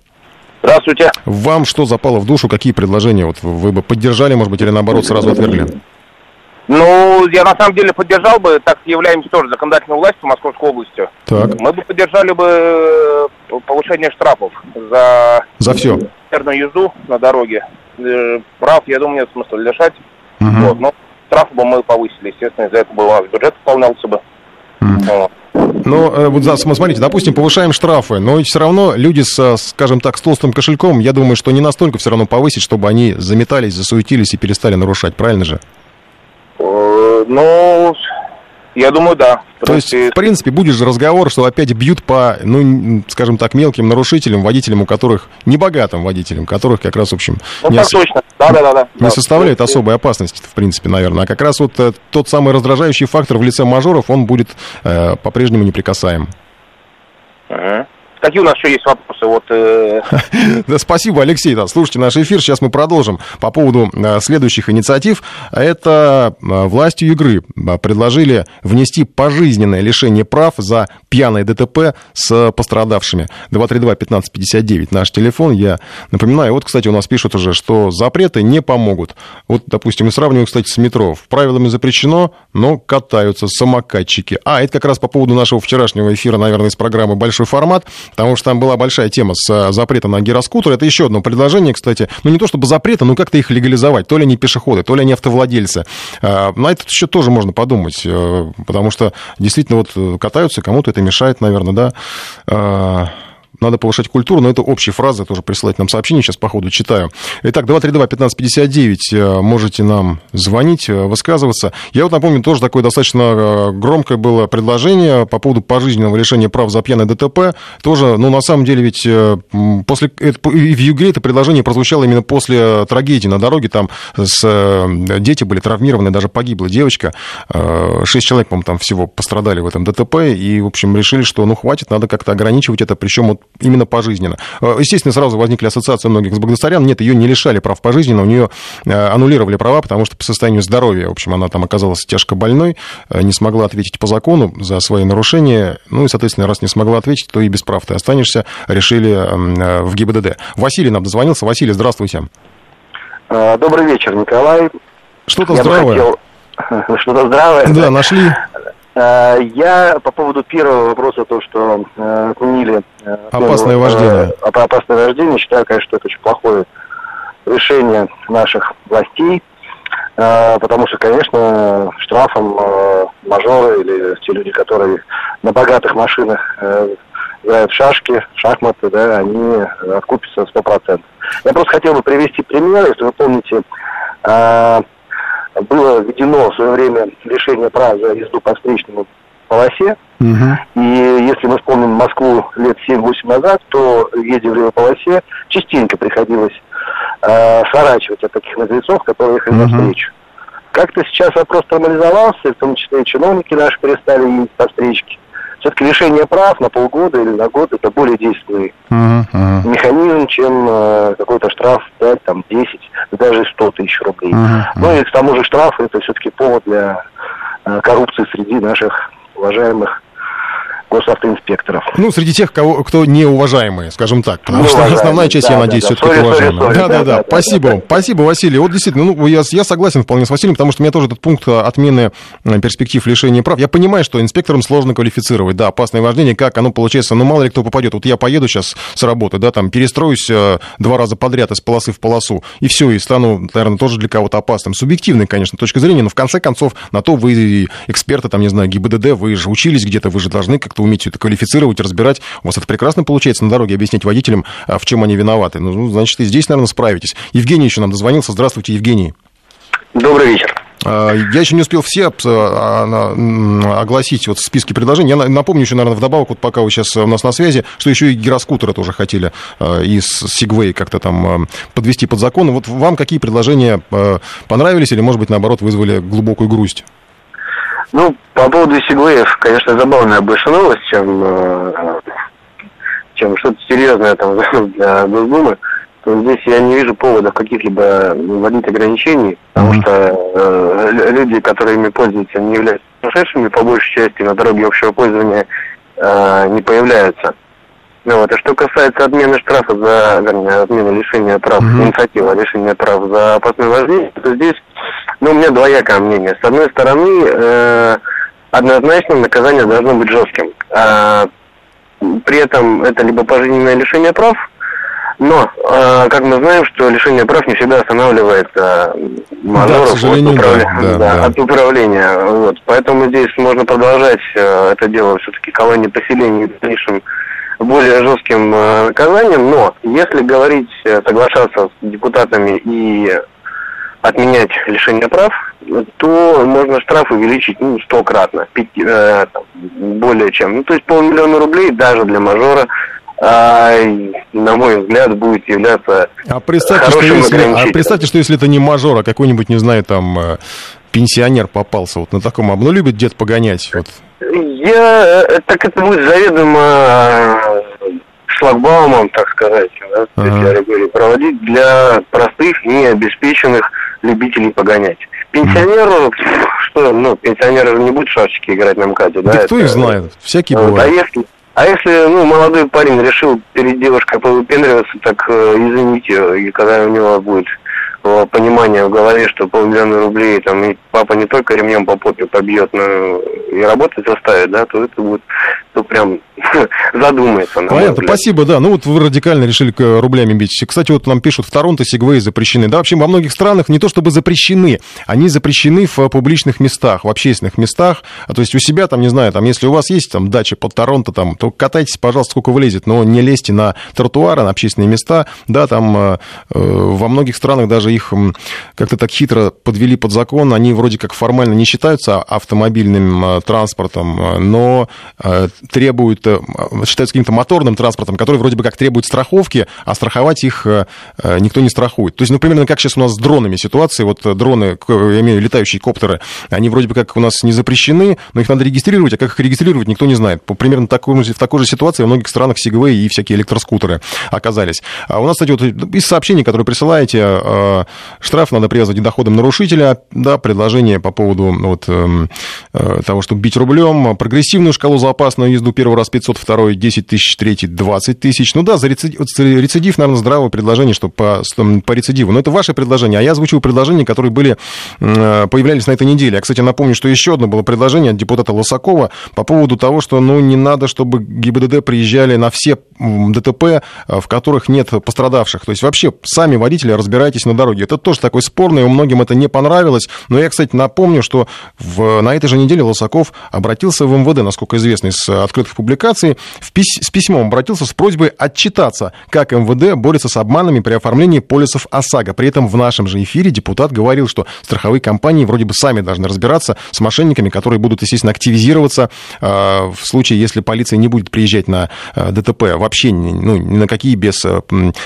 Здравствуйте. Вам что запало в душу, какие предложения вот вы бы поддержали, может быть, или наоборот сразу отвергли? Ну, я на самом деле поддержал бы, так являемся тоже законодательной властью Московской области. Так. Мы бы поддержали бы э, повышение штрафов за... За все? езду на дороге. Э, прав, я думаю, нет смысла лишать. Вот, но штрафы бы мы повысили, естественно, из-за этого бы у нас бюджет выполнялся бы. Вот. Но э, вот смотрите, допустим, повышаем штрафы, но все равно люди с, скажем так, с толстым кошельком, я думаю, что не настолько все равно повысить, чтобы они заметались, засуетились и перестали нарушать, правильно же? Э, ну, я думаю, да. То есть, в принципе, будет же разговор, что опять бьют по, ну, скажем так, мелким нарушителям, водителям, у которых, небогатым водителям, которых как раз, в общем, ну, не, ос... точно. Да, да, да, да. не составляет особой опасности, в принципе, наверное. А как раз вот э, тот самый раздражающий фактор в лице мажоров, он будет э, по-прежнему неприкасаем. Ага. Какие у нас еще есть вопросы? Вот, э... [laughs] да, спасибо, Алексей. Да, слушайте наш эфир. Сейчас мы продолжим по поводу э, следующих инициатив. Это э, властью игры э, предложили внести пожизненное лишение прав за пьяное ДТП с пострадавшими. 232-1559 наш телефон. Я напоминаю, вот, кстати, у нас пишут уже, что запреты не помогут. Вот, допустим, мы сравниваем, кстати, с метро. Правилами запрещено, но катаются самокатчики. А, это как раз по поводу нашего вчерашнего эфира, наверное, из программы «Большой формат». Потому что там была большая тема с э, запретом на гироскутер. Это еще одно предложение, кстати, ну не то чтобы запрета, но как-то их легализовать. То ли они пешеходы, то ли они автовладельцы. Э, на этот счет тоже можно подумать, э, потому что действительно вот катаются, кому-то это мешает, наверное, да надо повышать культуру, но это общие фразы, тоже присылать нам сообщение, сейчас по ходу читаю. Итак, 232-1559, э, можете нам звонить, э, высказываться. Я вот напомню, тоже такое достаточно э, громкое было предложение по поводу пожизненного лишения прав за пьяное ДТП. Тоже, ну, на самом деле, ведь после, в Югре это предложение прозвучало именно после трагедии на дороге, там с, дети были травмированы, даже погибла девочка, шесть человек, по-моему, там всего пострадали в этом ДТП, и, в общем, решили, что, ну, хватит, надо как-то ограничивать это, причем вот именно пожизненно. Э, естественно, сразу возникли ассоциации многих с Багдасарян. Нет, ее не лишали прав пожизненно, у нее э, аннулировали права, потому что по состоянию здоровья, в общем, она там оказалась тяжко больной, э, не смогла ответить по закону за свои нарушения. Ну и, соответственно, раз не смогла ответить, то и без прав ты останешься, решили в ГИБДД. Василий нам дозвонился. Василий, здравствуйте. Добрый вечер, Николай. Что-то здравое. Хотел... [laughs] Что-то здравое. Да, нашли. Э, я по поводу первого вопроса, то, что э, отменили... Э, опасное вождение. Опасное вождение, считаю, конечно, что это очень плохое решение наших властей, потому что, конечно, штрафом мажоры или те люди, которые на богатых машинах играют в шашки, шахматы, да, они откупятся 100%. Я просто хотел бы привести пример, если вы помните, было введено в свое время лишение права за езду по встречному полосе. Угу. И если мы вспомним Москву лет 7-8 назад, то ездя в левой полосе, частенько приходилось э, сворачивать от таких наглецов, которые ехали угу. навстречу. Как-то сейчас вопрос нормализовался, в том числе и чиновники наши перестали ездить по встречке все-таки лишение прав на полгода или на год это более действенный uh-huh, uh-huh. механизм, чем э, какой-то штраф 5, там, 10, даже 100 тысяч рублей. Uh-huh, Ну и к тому же штраф это все-таки повод для э, коррупции среди наших уважаемых госавтоинспекторов. Ну, среди тех, кого, кто неуважаемые, скажем так. Потому что основная часть, да, я надеюсь, да, все-таки уважаемая. Да, да, да. Спасибо вам. Спасибо, Василий. Вот действительно, ну, я, я согласен вполне с Василием, потому что у меня тоже этот пункт отмены э, перспектив лишения прав. Я понимаю, что инспекторам сложно квалифицировать, да, опасное вождение, как оно получается, ну, мало ли кто попадет. Вот я поеду сейчас с работы, да, там, перестроюсь э, два раза подряд из полосы в полосу, и все, и стану, наверное, тоже для кого-то опасным. Субъективной, конечно, точка зрения, но в конце концов, на то вы эксперты, там, не знаю, ГИБДД, вы же учились где-то, вы же должны как-то уметь это квалифицировать разбирать. У вас это прекрасно получается на дороге объяснять водителям, а, в чем они виноваты. Ну, значит, и здесь, наверное, справитесь. Евгений еще нам дозвонился. Здравствуйте, Евгений. Добрый вечер. А, я еще не успел все а, огласить вот списки предложений. Я напомню еще, наверное, вдобавок, вот пока вы сейчас у нас на связи, что еще и гироскутеры тоже хотели из Сигвей как-то там подвести под закон. Вот вам какие предложения понравились или, может быть, наоборот, вызвали глубокую грусть? Ну, по поводу Сигвеев, конечно, забавная больше новость, чем, э, чем что-то серьезное там [laughs] для Госдумы. То здесь я не вижу поводов каких-либо вводить ограничений, потому mm-hmm. что э, люди, которые ими пользуются, не являются прошедшими, по большей части на дороге общего пользования э, не появляются. Ну, вот. А что касается отмены штрафа за, вернее, отмены лишения прав, mm-hmm. инициатива лишения прав за опасное вождение, то здесь, ну, у меня двоякое мнение. С одной стороны, э, однозначно наказание должно быть жестким. А, при этом это либо пожизненное лишение прав, но, э, как мы знаем, что лишение прав не всегда останавливает э, мажоров да, от, управля... да, да, да. от управления. Вот. Поэтому здесь можно продолжать э, это дело все-таки колонии поселений в дальнейшем более жестким э, наказанием, но если говорить, э, соглашаться с депутатами и отменять лишение прав, то можно штраф увеличить ну, стократно, э, более чем. Ну, то есть полмиллиона рублей даже для мажора а, на мой взгляд, будет являться а представьте, что если, а представьте, что если это не мажор, а какой-нибудь, не знаю, там, э, пенсионер попался вот на таком, ну, любит дед погонять, вот. Я, э, так это будет заведомо э, шлагбаумом, так сказать, да, ага. проводить для простых, необеспеченных любителей погонять. Пенсионеру, что, ну, пенсионеры не будут шашечки играть на МКАДе, да? Да кто их знает, всякие вот, бывают. А если, а если, ну, молодой парень решил перед девушкой повыпендриваться, так э, извините, и когда у него будет э, понимание в голове, что полмиллиона рублей, там, и папа не только ремнем по попе побьет, но и работать заставит, да, то это будет, кто прям [laughs] задумается. Понятно, спасибо, да. Ну вот вы радикально решили рублями бить. Кстати, вот нам пишут, в Торонто сегвеи запрещены. Да, вообще во многих странах не то чтобы запрещены, они запрещены в публичных местах, в общественных местах. А то есть у себя там, не знаю, там, если у вас есть там дача под Торонто, там, то катайтесь, пожалуйста, сколько влезет, но не лезьте на тротуары, на общественные места. Да, там э, э во многих странах даже их как-то так хитро подвели под закон. Они вроде как формально не считаются автомобильным э, транспортом, э, но э, требуют считаются каким-то моторным транспортом, который вроде бы как требует страховки, а страховать их э, э, никто не страхует. То есть, ну, примерно как сейчас у нас с дронами ситуация, вот э, дроны, я имею летающие коптеры, они вроде бы как у нас не запрещены, но их надо регистрировать, а как их регистрировать, никто не знает. Примерно в такой же ситуации во многих странах Segway и всякие электроскутеры оказались. А у нас, кстати, вот из сообщений, которые присылаете, штраф надо привязывать к доходам нарушителя, да, предложение по поводу вот, эм, того, чтобы бить рублем, прогрессивную шкалу за опасную езду первый раз 500, второй 10 тысяч, третий 20 тысяч. Ну да, за рецидив, рецидив наверное, здравое предложение, что по, по рецидиву. Но это ваше предложение, а я озвучиваю предложения, которые были, э, появлялись на этой неделе. Я, кстати, напомню, что еще одно было предложение от депутата Лосакова по поводу того, что ну, не надо, чтобы ГИБДД приезжали на все ДТП, э, в которых нет пострадавших. То есть вообще сами водители разбирайтесь на дороге. Это тоже такой спорный, многим это не понравилось. Но я, кстати, напомню, что в, на этой же неделе Лосаков обратился в МВД, насколько известно из открытых публикаций, пись с письмом обратился с просьбой отчитаться, как МВД борется с обманами при оформлении полисов ОСАГО. При этом в нашем же эфире депутат говорил, что страховые компании вроде бы сами должны разбираться с мошенниками, которые будут, естественно, активизироваться э, в случае, если полиция не будет приезжать на э, ДТП вообще ну, ни на какие без, э,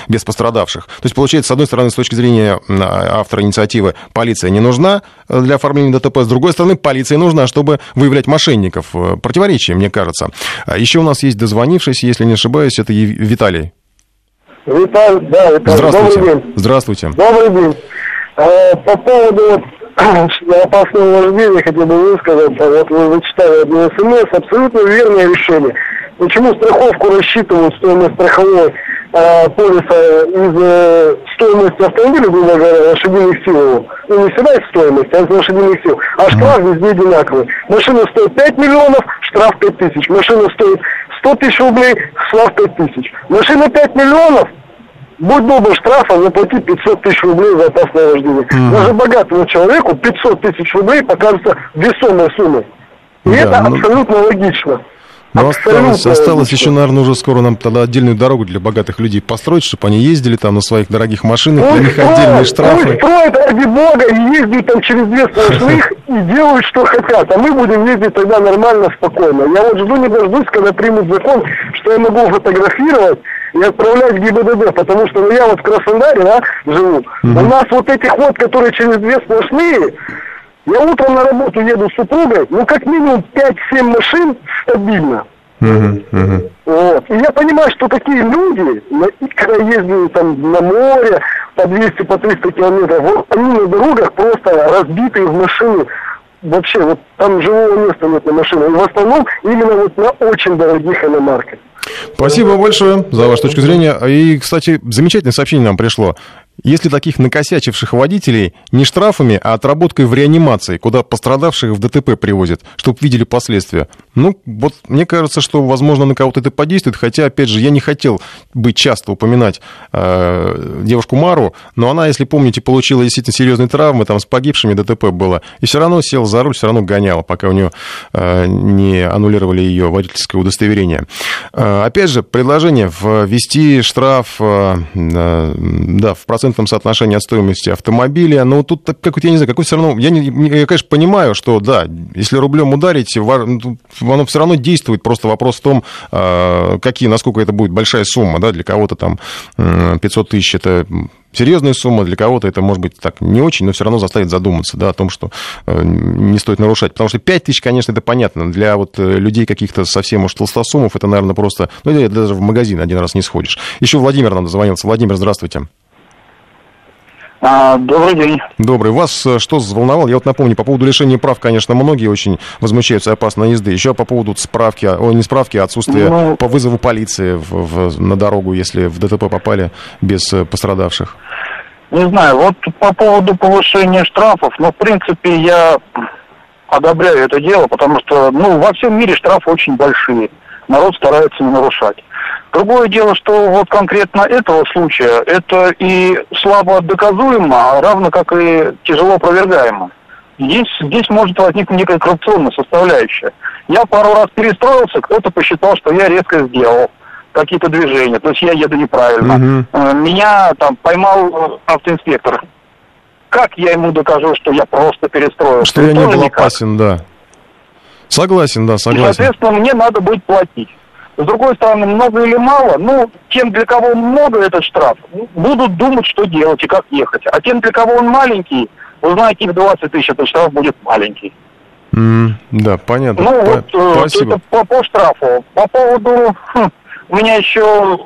без пострадавших. То есть, получается, с одной стороны, с точки зрения автора инициативы, полиция не нужна для оформления ДТП, с другой стороны, полиция нужна, чтобы выявлять мошенников. Противоречие, мне кажется. А Еще у нас есть дозвонившийся, если не ошибаюсь, это Виталий. Виталий, да, Виталий. Здравствуйте. Добрый день. Здравствуйте. Добрый день. Э, по поводу опасного вождения хотел бы высказаться. Вот вы зачитали одно смс. Абсолютно верное решение. Почему страховку рассчитывают стоимость страховой э, полиса из э, стоимости автомобиля, грубо говоря, лошадиных сил? Ну, не всегда из стоимости, а из лошадиных сил. А штраф везде одинаковый. Машина стоит 5 миллионов, штраф 5 тысяч. Машина стоит 100 тысяч рублей, штраф 5 тысяч. Машина 5 миллионов, будь добр, штрафом заплати 500 тысяч рублей за опасное вождение. Mm. Даже богатому человеку 500 тысяч рублей покажется весомой суммой. И да, это ну... абсолютно логично. Но осталось, осталось еще, наверное, уже скоро нам тогда отдельную дорогу для богатых людей построить, чтобы они ездили там на своих дорогих машинах, для них отдельные штрафы. Пусть строят, ради бога, и ездят там через две сплошных и делают, что хотят. А мы будем ездить тогда нормально, спокойно. Я вот жду не дождусь, когда примут закон, что я могу фотографировать и отправлять в ГИБДД, потому что ну, я вот в Краснодаре да, живу. Угу. У нас вот этих вот, которые через две сплошные, я утром на работу еду с супругой, ну, как минимум 5-7 машин стабильно. Uh-huh, uh-huh. Вот. И я понимаю, что такие люди, когда ездили там на море по 200, по 300 километров, вот они на дорогах просто разбитые в машины. Вообще, вот там живого места нет на машинах. И в основном именно вот на очень дорогих иномарках. Спасибо большое за вашу точку зрения. И, кстати, замечательное сообщение нам пришло. Если таких накосячивших водителей не штрафами, а отработкой в реанимации, куда пострадавших в ДТП привозят, чтобы видели последствия. Ну, вот мне кажется, что, возможно, на кого-то это подействует, хотя, опять же, я не хотел бы часто упоминать э, девушку Мару, но она, если помните, получила действительно серьезные травмы, там с погибшими ДТП было, и все равно села за руль, все равно гоняла, пока у нее э, не аннулировали ее водительское удостоверение. Э, опять же, предложение ввести штраф э, э, да, в процесс процентном соотношении от стоимости автомобиля. Но тут какой-то, я не знаю, какой все равно... Я, не, я, конечно, понимаю, что, да, если рублем ударить, ну, оно все равно действует. Просто вопрос в том, а, какие, насколько это будет большая сумма, да, для кого-то там 500 тысяч это серьезная сумма, для кого-то это может быть так не очень, но все равно заставит задуматься да, о том, что э, не стоит нарушать. Потому что 5 тысяч, конечно, это понятно. Для вот э, людей каких-то совсем уж толстосумов это, наверное, просто... Ну, даже в магазин один раз не сходишь. Еще Владимир нам дозвонился. Владимир, здравствуйте. А, добрый день. Добрый. Вас э, что взволновало? Я вот напомню, по поводу лишения прав, конечно, многие очень возмущаются опасной езды. Еще по поводу справки, о, не справки, а отсутствия ну, по вызову полиции в, в, на дорогу, если в ДТП попали без э, пострадавших. Не знаю, вот по поводу повышения штрафов, ну, в принципе, я одобряю это дело, потому что, ну, во всем мире штрафы очень большие. народ старается не нарушать. Другое дело, что вот конкретно этого случая, это и слабо доказуемо, а равно как и тяжело опровергаемо. Здесь, здесь может возникнуть некая коррупционная составляющая. Я пару раз перестроился, кто-то посчитал, что я резко сделал какие-то движения, то есть я еду неправильно. Угу. Меня там поймал автоинспектор. Как я ему докажу, что я просто перестроился? Что я не был никак. опасен, да. Согласен, да, согласен. И, соответственно, мне надо будет платить. С другой стороны, много или мало, ну, тем, для кого много этот штраф, будут думать, что делать и как ехать. А тем, для кого он маленький, вы знаете, их 20 тысяч, этот штраф будет маленький. Mm, да, понятно. Ну, по- вот э, спасибо. это по, по штрафу. По поводу... Хм, у меня еще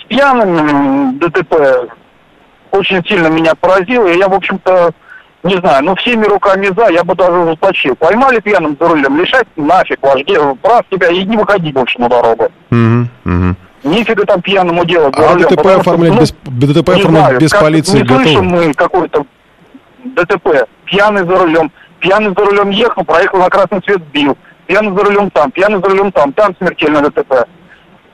с пьяным ДТП очень сильно меня поразило, и я, в общем-то, не знаю, ну всеми руками за, я бы даже заплатил. Поймали пьяным за рулем, лишать нафиг ваш прав тебя и не выходи больше на дорогу. Угу, угу. Нифига там пьяному делать. А рулем, ДТП оформлять, без, ДТП оформлять знаю, без полиции не готовы? слышим мы какой-то ДТП. Пьяный за рулем. Пьяный за рулем ехал, проехал на красный свет, бил. Пьяный за рулем там, пьяный за рулем там, там смертельное ДТП.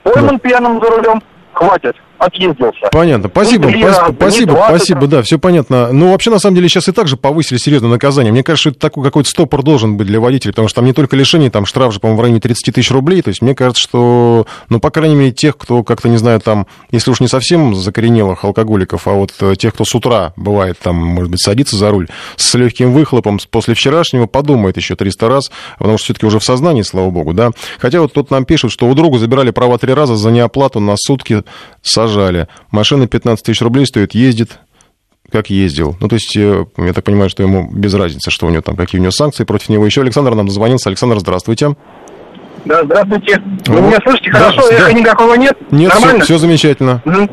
Пойман да. пьяным за рулем, хватит отъездился. Понятно. Спасибо, ну, спасибо, спасибо, спасибо, да, все понятно. Ну, вообще, на самом деле, сейчас и так же повысили серьезное наказание. Мне кажется, это такой какой-то стопор должен быть для водителей, потому что там не только лишение, там штраф же, по-моему, в районе 30 тысяч рублей. То есть, мне кажется, что, ну, по крайней мере, тех, кто как-то, не знаю, там, если уж не совсем закоренелых алкоголиков, а вот э, тех, кто с утра бывает там, может быть, садится за руль с легким выхлопом после вчерашнего, подумает еще 300 раз, потому что все-таки уже в сознании, слава богу, да. Хотя вот тут нам пишут, что у друга забирали права три раза за неоплату на сутки сажали. Машина машина 15 тысяч рублей стоит, ездит, как ездил. Ну, то есть, э, я так понимаю, что ему без разницы, что у него там, какие у него санкции против него. Еще Александр нам дозвонился. Александр, здравствуйте. Да, здравствуйте. Вы вот. меня слышите хорошо? Да, Эха да. никакого нет? Нет, Нормально? Все, все замечательно. Угу.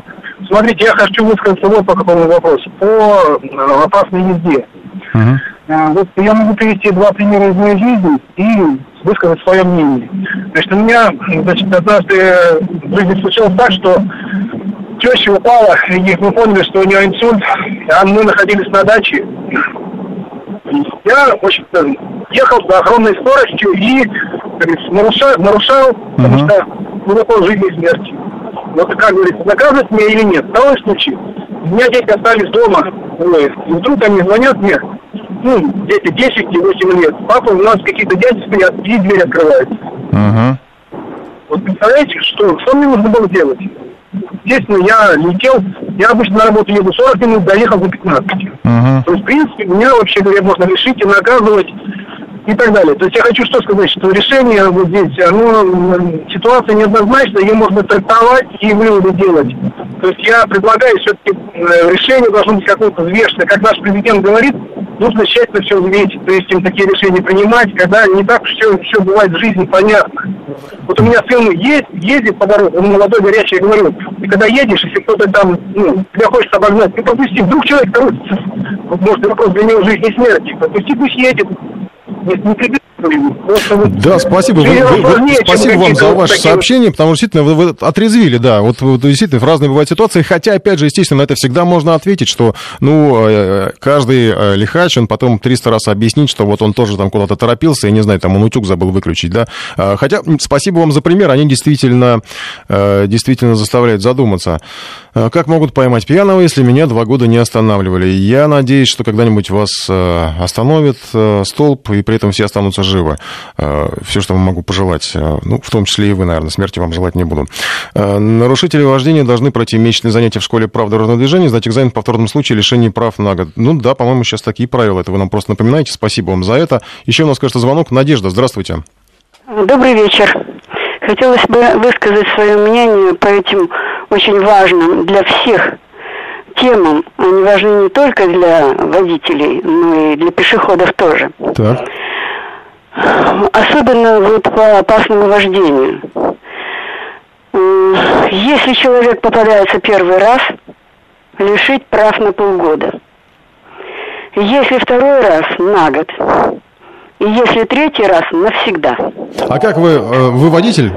Смотрите, я хочу высказаться вот по какому вопросу. По э, опасной езде. Угу. Вот я могу привести два примера из моей жизни и высказать свое мнение. Значит, у меня значит, однажды в жизни случилось так, что теща упала, и мы поняли, что у нее инсульт, а мы находились на даче. Я, в общем-то, ехал с огромной скоростью и нарушал, нарушал uh-huh. потому что ну, вопрос жизни и смерти. Вот как говорится, наказывать меня или нет? Второй случай. У меня дети остались дома, и вдруг они звонят мне, ну, дети 10 и 8 лет. Папа, у нас какие-то стоят, и дверь открывается. Uh-huh. Вот представляете, что, что мне нужно было делать? Естественно, я летел, я обычно на работу еду 40 минут, доехал за 15. Uh-huh. То есть, в принципе, меня, вообще говоря, можно решить и наказывать и так далее. То есть я хочу что сказать, что решение вот здесь, оно, ситуация неоднозначная, ее можно трактовать и выводы делать. То есть я предлагаю все-таки э, решение должно быть какое-то взвешенное. Как наш президент говорит, нужно тщательно все взвесить. То есть им такие решения принимать, когда не так все, все бывает в жизни понятно. Вот у меня сын есть, ездит по дороге, он молодой, горячий, я говорю, ты когда едешь, если кто-то там, ну, тебя хочет обогнать, ты пропусти, вдруг человек может, вопрос для него жизни и смерти, пропусти, пусть едет, не, не да, спасибо. Вы, вы, вы, спасибо вам за ваше такие... сообщение, потому что действительно вы, вы отрезвили, да. Вот, вот действительно в разные бывают ситуации. Хотя, опять же, естественно, на это всегда можно ответить, что, ну, э, каждый э, лихач, он потом 300 раз объяснит, что вот он тоже там куда-то торопился, и, не знаю, там он утюг забыл выключить, да. А, хотя, спасибо вам за пример, они действительно, э, действительно заставляют задуматься. Как могут поймать пьяного, если меня два года не останавливали? Я надеюсь, что когда-нибудь вас остановит столб, и при этом все останутся живы. Э, Все, что вам могу пожелать, э, ну, в том числе и вы, наверное, смерти вам желать не буду. Э, нарушители вождения должны пройти месячные занятия в школе прав дорожного движения, сдать экзамен в повторном случае лишения прав на год. Ну да, по-моему, сейчас такие правила. Это вы нам просто напоминаете. Спасибо вам за это. Еще у нас, кажется, звонок. Надежда, здравствуйте. Добрый вечер. Хотелось бы высказать свое мнение по этим очень важным для всех темам. Они важны не только для водителей, но и для пешеходов тоже. Так. Особенно вот по опасному вождению. Если человек попадается первый раз, лишить прав на полгода. Если второй раз, на год. И если третий раз, навсегда. А как вы, э, вы водитель?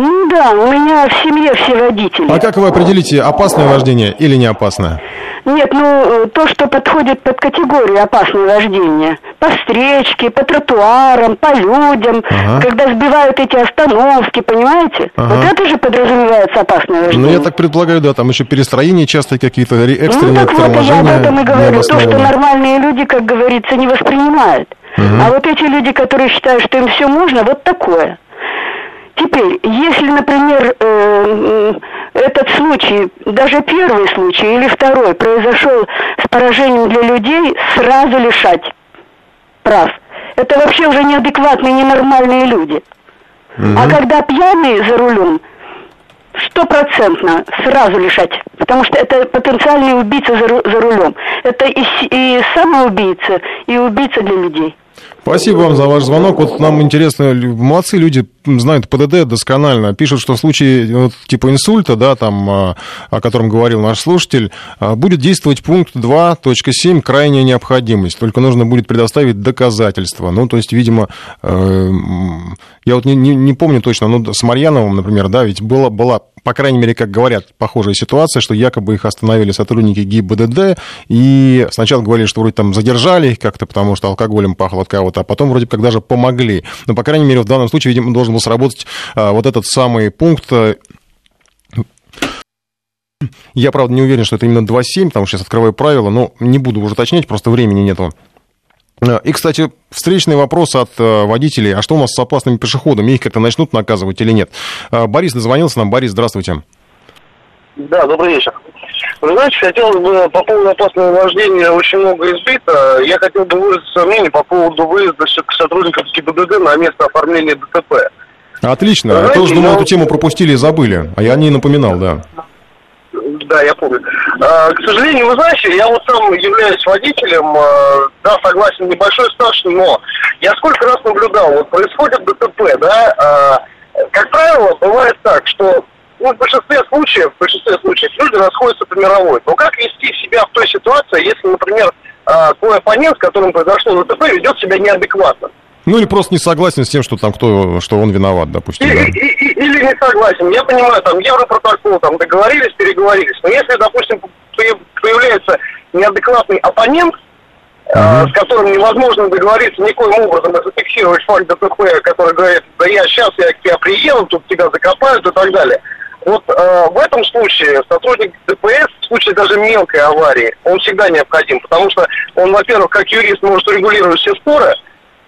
Ну да, у меня в семье все водители. А как вы определите, опасное вождение или не опасное? Нет, ну, то, что подходит под категорию опасного вождения. По встречке, по тротуарам, по людям, ага. когда сбивают эти остановки, понимаете? Ага. Вот это же подразумевается опасное вождение. Ну, я так предполагаю, да, там еще перестроения часто какие-то экстренные Ну, так вот, я об этом и говорю. То, что нормальные люди, как говорится, не воспринимают. Угу. А вот эти люди, которые считают, что им все можно, вот такое. Теперь, если, например, э, этот случай, даже первый случай или второй, произошел с поражением для людей, сразу лишать прав. Это вообще уже неадекватные, ненормальные люди. Угу. А когда пьяные за рулем, стопроцентно сразу лишать, потому что это потенциальный убийца за, за рулем. Это и, и самоубийца, и убийца для людей. Спасибо вам за ваш звонок. Вот нам интересно, молодцы люди знают ПДД досконально. Пишут, что в случае вот, типа инсульта, да, там, а, о котором говорил наш слушатель, а, будет действовать пункт 2.7 «Крайняя необходимость». Только нужно будет предоставить доказательства. Ну, то есть, видимо, э, я вот не, не, не помню точно, но с Марьяновым, например, да, ведь была, была по крайней мере, как говорят, похожая ситуация, что якобы их остановили сотрудники ГИБДД, и сначала говорили, что вроде там задержали их как-то, потому что алкоголем пахло от кого-то, а потом вроде как даже помогли. Но, по крайней мере, в данном случае, видимо, должен был сработать а, вот этот самый пункт я, правда, не уверен, что это именно 2.7, потому что сейчас открываю правила, но не буду уже уточнять, просто времени нету. И, кстати, встречный вопрос от э, водителей. А что у нас с опасными пешеходами? Их как-то начнут наказывать или нет? Э, Борис дозвонился нам. Борис, здравствуйте. Да, добрый вечер. Вы знаете, хотел бы по поводу опасного вождения очень много избито. Я хотел бы выразить свое мнение по поводу выезда сотрудников ГИБДД на место оформления ДТП. Отлично. Знаете, я тоже думал, я... эту тему пропустили и забыли. А я не напоминал, да да, я помню. А, к сожалению, вы знаете, я вот сам являюсь водителем, а, да, согласен, небольшой стаж, но я сколько раз наблюдал, вот происходит ДТП, да, а, как правило, бывает так, что ну, в большинстве случаев, в большинстве случаев люди расходятся по мировой. Но как вести себя в той ситуации, если, например, твой оппонент, с которым произошло ДТП, ведет себя неадекватно? Ну или просто не согласен с тем, что там кто, что он виноват, допустим. Или, да. и, или не согласен. Я понимаю, там Европротокол, там договорились, переговорились. Но если, допустим, появляется неадекватный оппонент, Uh-huh. с которым невозможно договориться никоим образом и зафиксировать факт ДТП, который говорит, да я сейчас, я к тебе приеду, тут тебя закопают и так далее. Вот э, в этом случае сотрудник ДПС, в случае даже мелкой аварии, он всегда необходим, потому что он, во-первых, как юрист может регулировать все споры,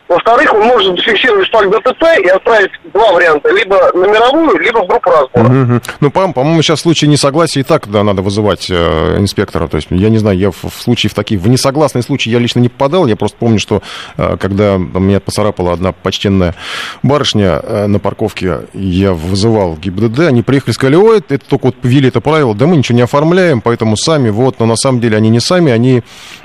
во-вторых, он может зафиксировать факт ДТП и отправить два варианта. Либо на мировую, либо в группу разбора. Угу. Ну, по- по-моему, сейчас в случае несогласия и так да, надо вызывать э, инспектора. То есть, я не знаю, я в, в случае в таких... В несогласные случаи я лично не попадал. Я просто помню, что э, когда меня поцарапала одна почтенная барышня э, на парковке, я вызывал ГИБДД, они приехали сказали, ой, это только вот ввели это правило, да мы ничего не оформляем, поэтому сами, вот. Но на самом деле они не сами, они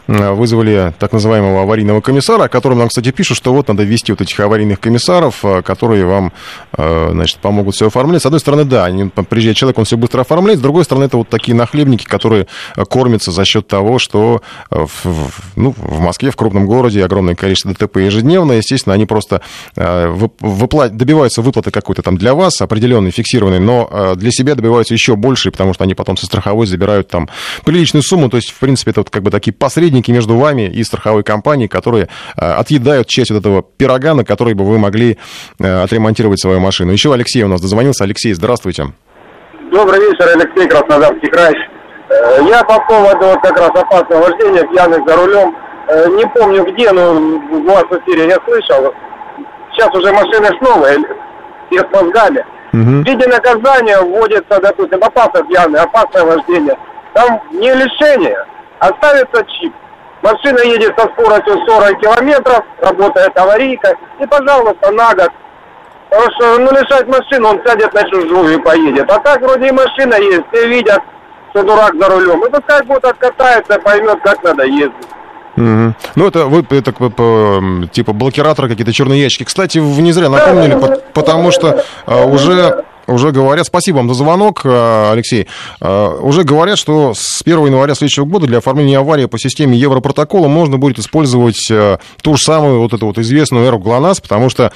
вызвали так называемого аварийного комиссара, о котором нам, кстати, пишут, что вот надо ввести вот этих аварийных комиссаров, э, которые вам, э, значит, помогут все оформлять. С одной стороны, да, они, приезжает человек, он все быстро оформляет, с другой стороны, это вот такие нахлебники, которые э, кормятся за счет того, что в, ну, в Москве, в крупном городе огромное количество ДТП ежедневно, естественно, они просто выпла... добиваются выплаты какой-то там для вас, определенной, фиксированной, но для себя добиваются еще больше, потому что они потом со страховой забирают там приличную сумму, то есть, в принципе, это вот как бы такие посредники между вами и страховой компанией, которые отъедают часть вот этого пирога, на который бы вы могли э, отремонтировать свою машину. Еще Алексей у нас дозвонился. Алексей, здравствуйте. Добрый вечер, Алексей, Краснодарский край. Э, я по поводу вот как раз опасного вождения, пьяных за рулем, э, не помню где, но в вас в эфире я слышал. Сейчас уже машины с новые, все с мозгами. Угу. В виде наказания вводится, допустим, опасное пьяное, опасное вождение. Там не лишение, а ставится чип. Машина едет со скоростью 40 километров, работает аварийка, и, пожалуйста, на год. Потому что, ну, лишать машину, он сядет на чужую и поедет. А так вроде и машина есть, все видят, что дурак за рулем. И пускай будет откатается, поймет, как надо ездить. Угу. Ну, это вы это, типа блокираторы какие-то черные ящики. Кстати, вы не зря напомнили, потому что а, уже уже говорят, спасибо вам за звонок, э, Алексей, э, уже говорят, что с 1 января следующего года для оформления аварии по системе Европротокола можно будет использовать э, ту же самую вот эту вот известную эру ГЛОНАСС, потому что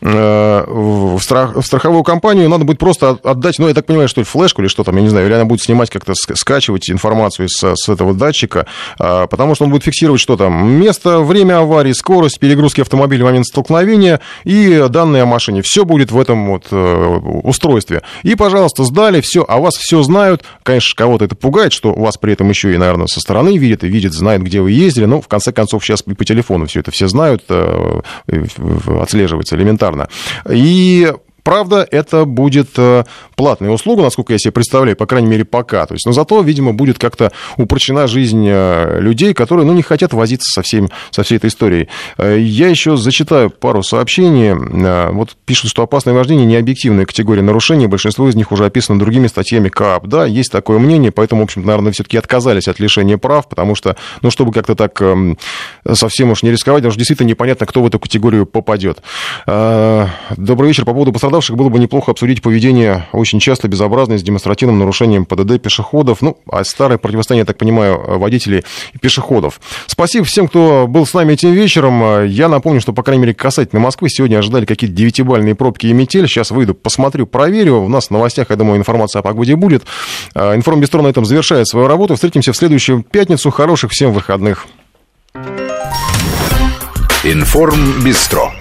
в, страх, в страховую компанию надо будет просто отдать, ну, я так понимаю, что ли, флешку или что там, я не знаю, или она будет снимать как-то, скачивать информацию с, с этого датчика, потому что он будет фиксировать, что там, место, время аварии, скорость, перегрузки автомобиля в момент столкновения и данные о машине. Все будет в этом вот устройстве. И, пожалуйста, сдали, все, а вас все знают. Конечно, кого-то это пугает, что вас при этом еще и, наверное, со стороны видят и видят, знают, где вы ездили. Но, в конце концов, сейчас по телефону все это все знают, э, отслеживается элементарно. И Правда, это будет э, платная услуга, насколько я себе представляю, по крайней мере, пока. То есть, но зато, видимо, будет как-то упрощена жизнь э, людей, которые ну, не хотят возиться со, всем, со всей этой историей. Э, я еще зачитаю пару сообщений. Вот пишут, что опасное вождение не объективная категория нарушений. Большинство из них уже описано другими статьями КАП. Да, есть такое мнение, поэтому, в общем наверное, все-таки отказались от лишения прав, потому что, ну, чтобы как-то так эм, совсем уж не рисковать, потому что действительно непонятно, кто в эту категорию попадет. Добрый вечер. По поводу пострадавших пострадавших было бы неплохо обсудить поведение очень часто безобразное с демонстративным нарушением ПДД пешеходов, ну, а старое противостояние, я так понимаю, водителей и пешеходов. Спасибо всем, кто был с нами этим вечером. Я напомню, что, по крайней мере, касательно Москвы, сегодня ожидали какие-то девятибальные пробки и метель. Сейчас выйду, посмотрю, проверю. У нас в новостях, я думаю, информация о погоде будет. Информбестро на этом завершает свою работу. Встретимся в следующую пятницу. Хороших всем выходных. Информбестро.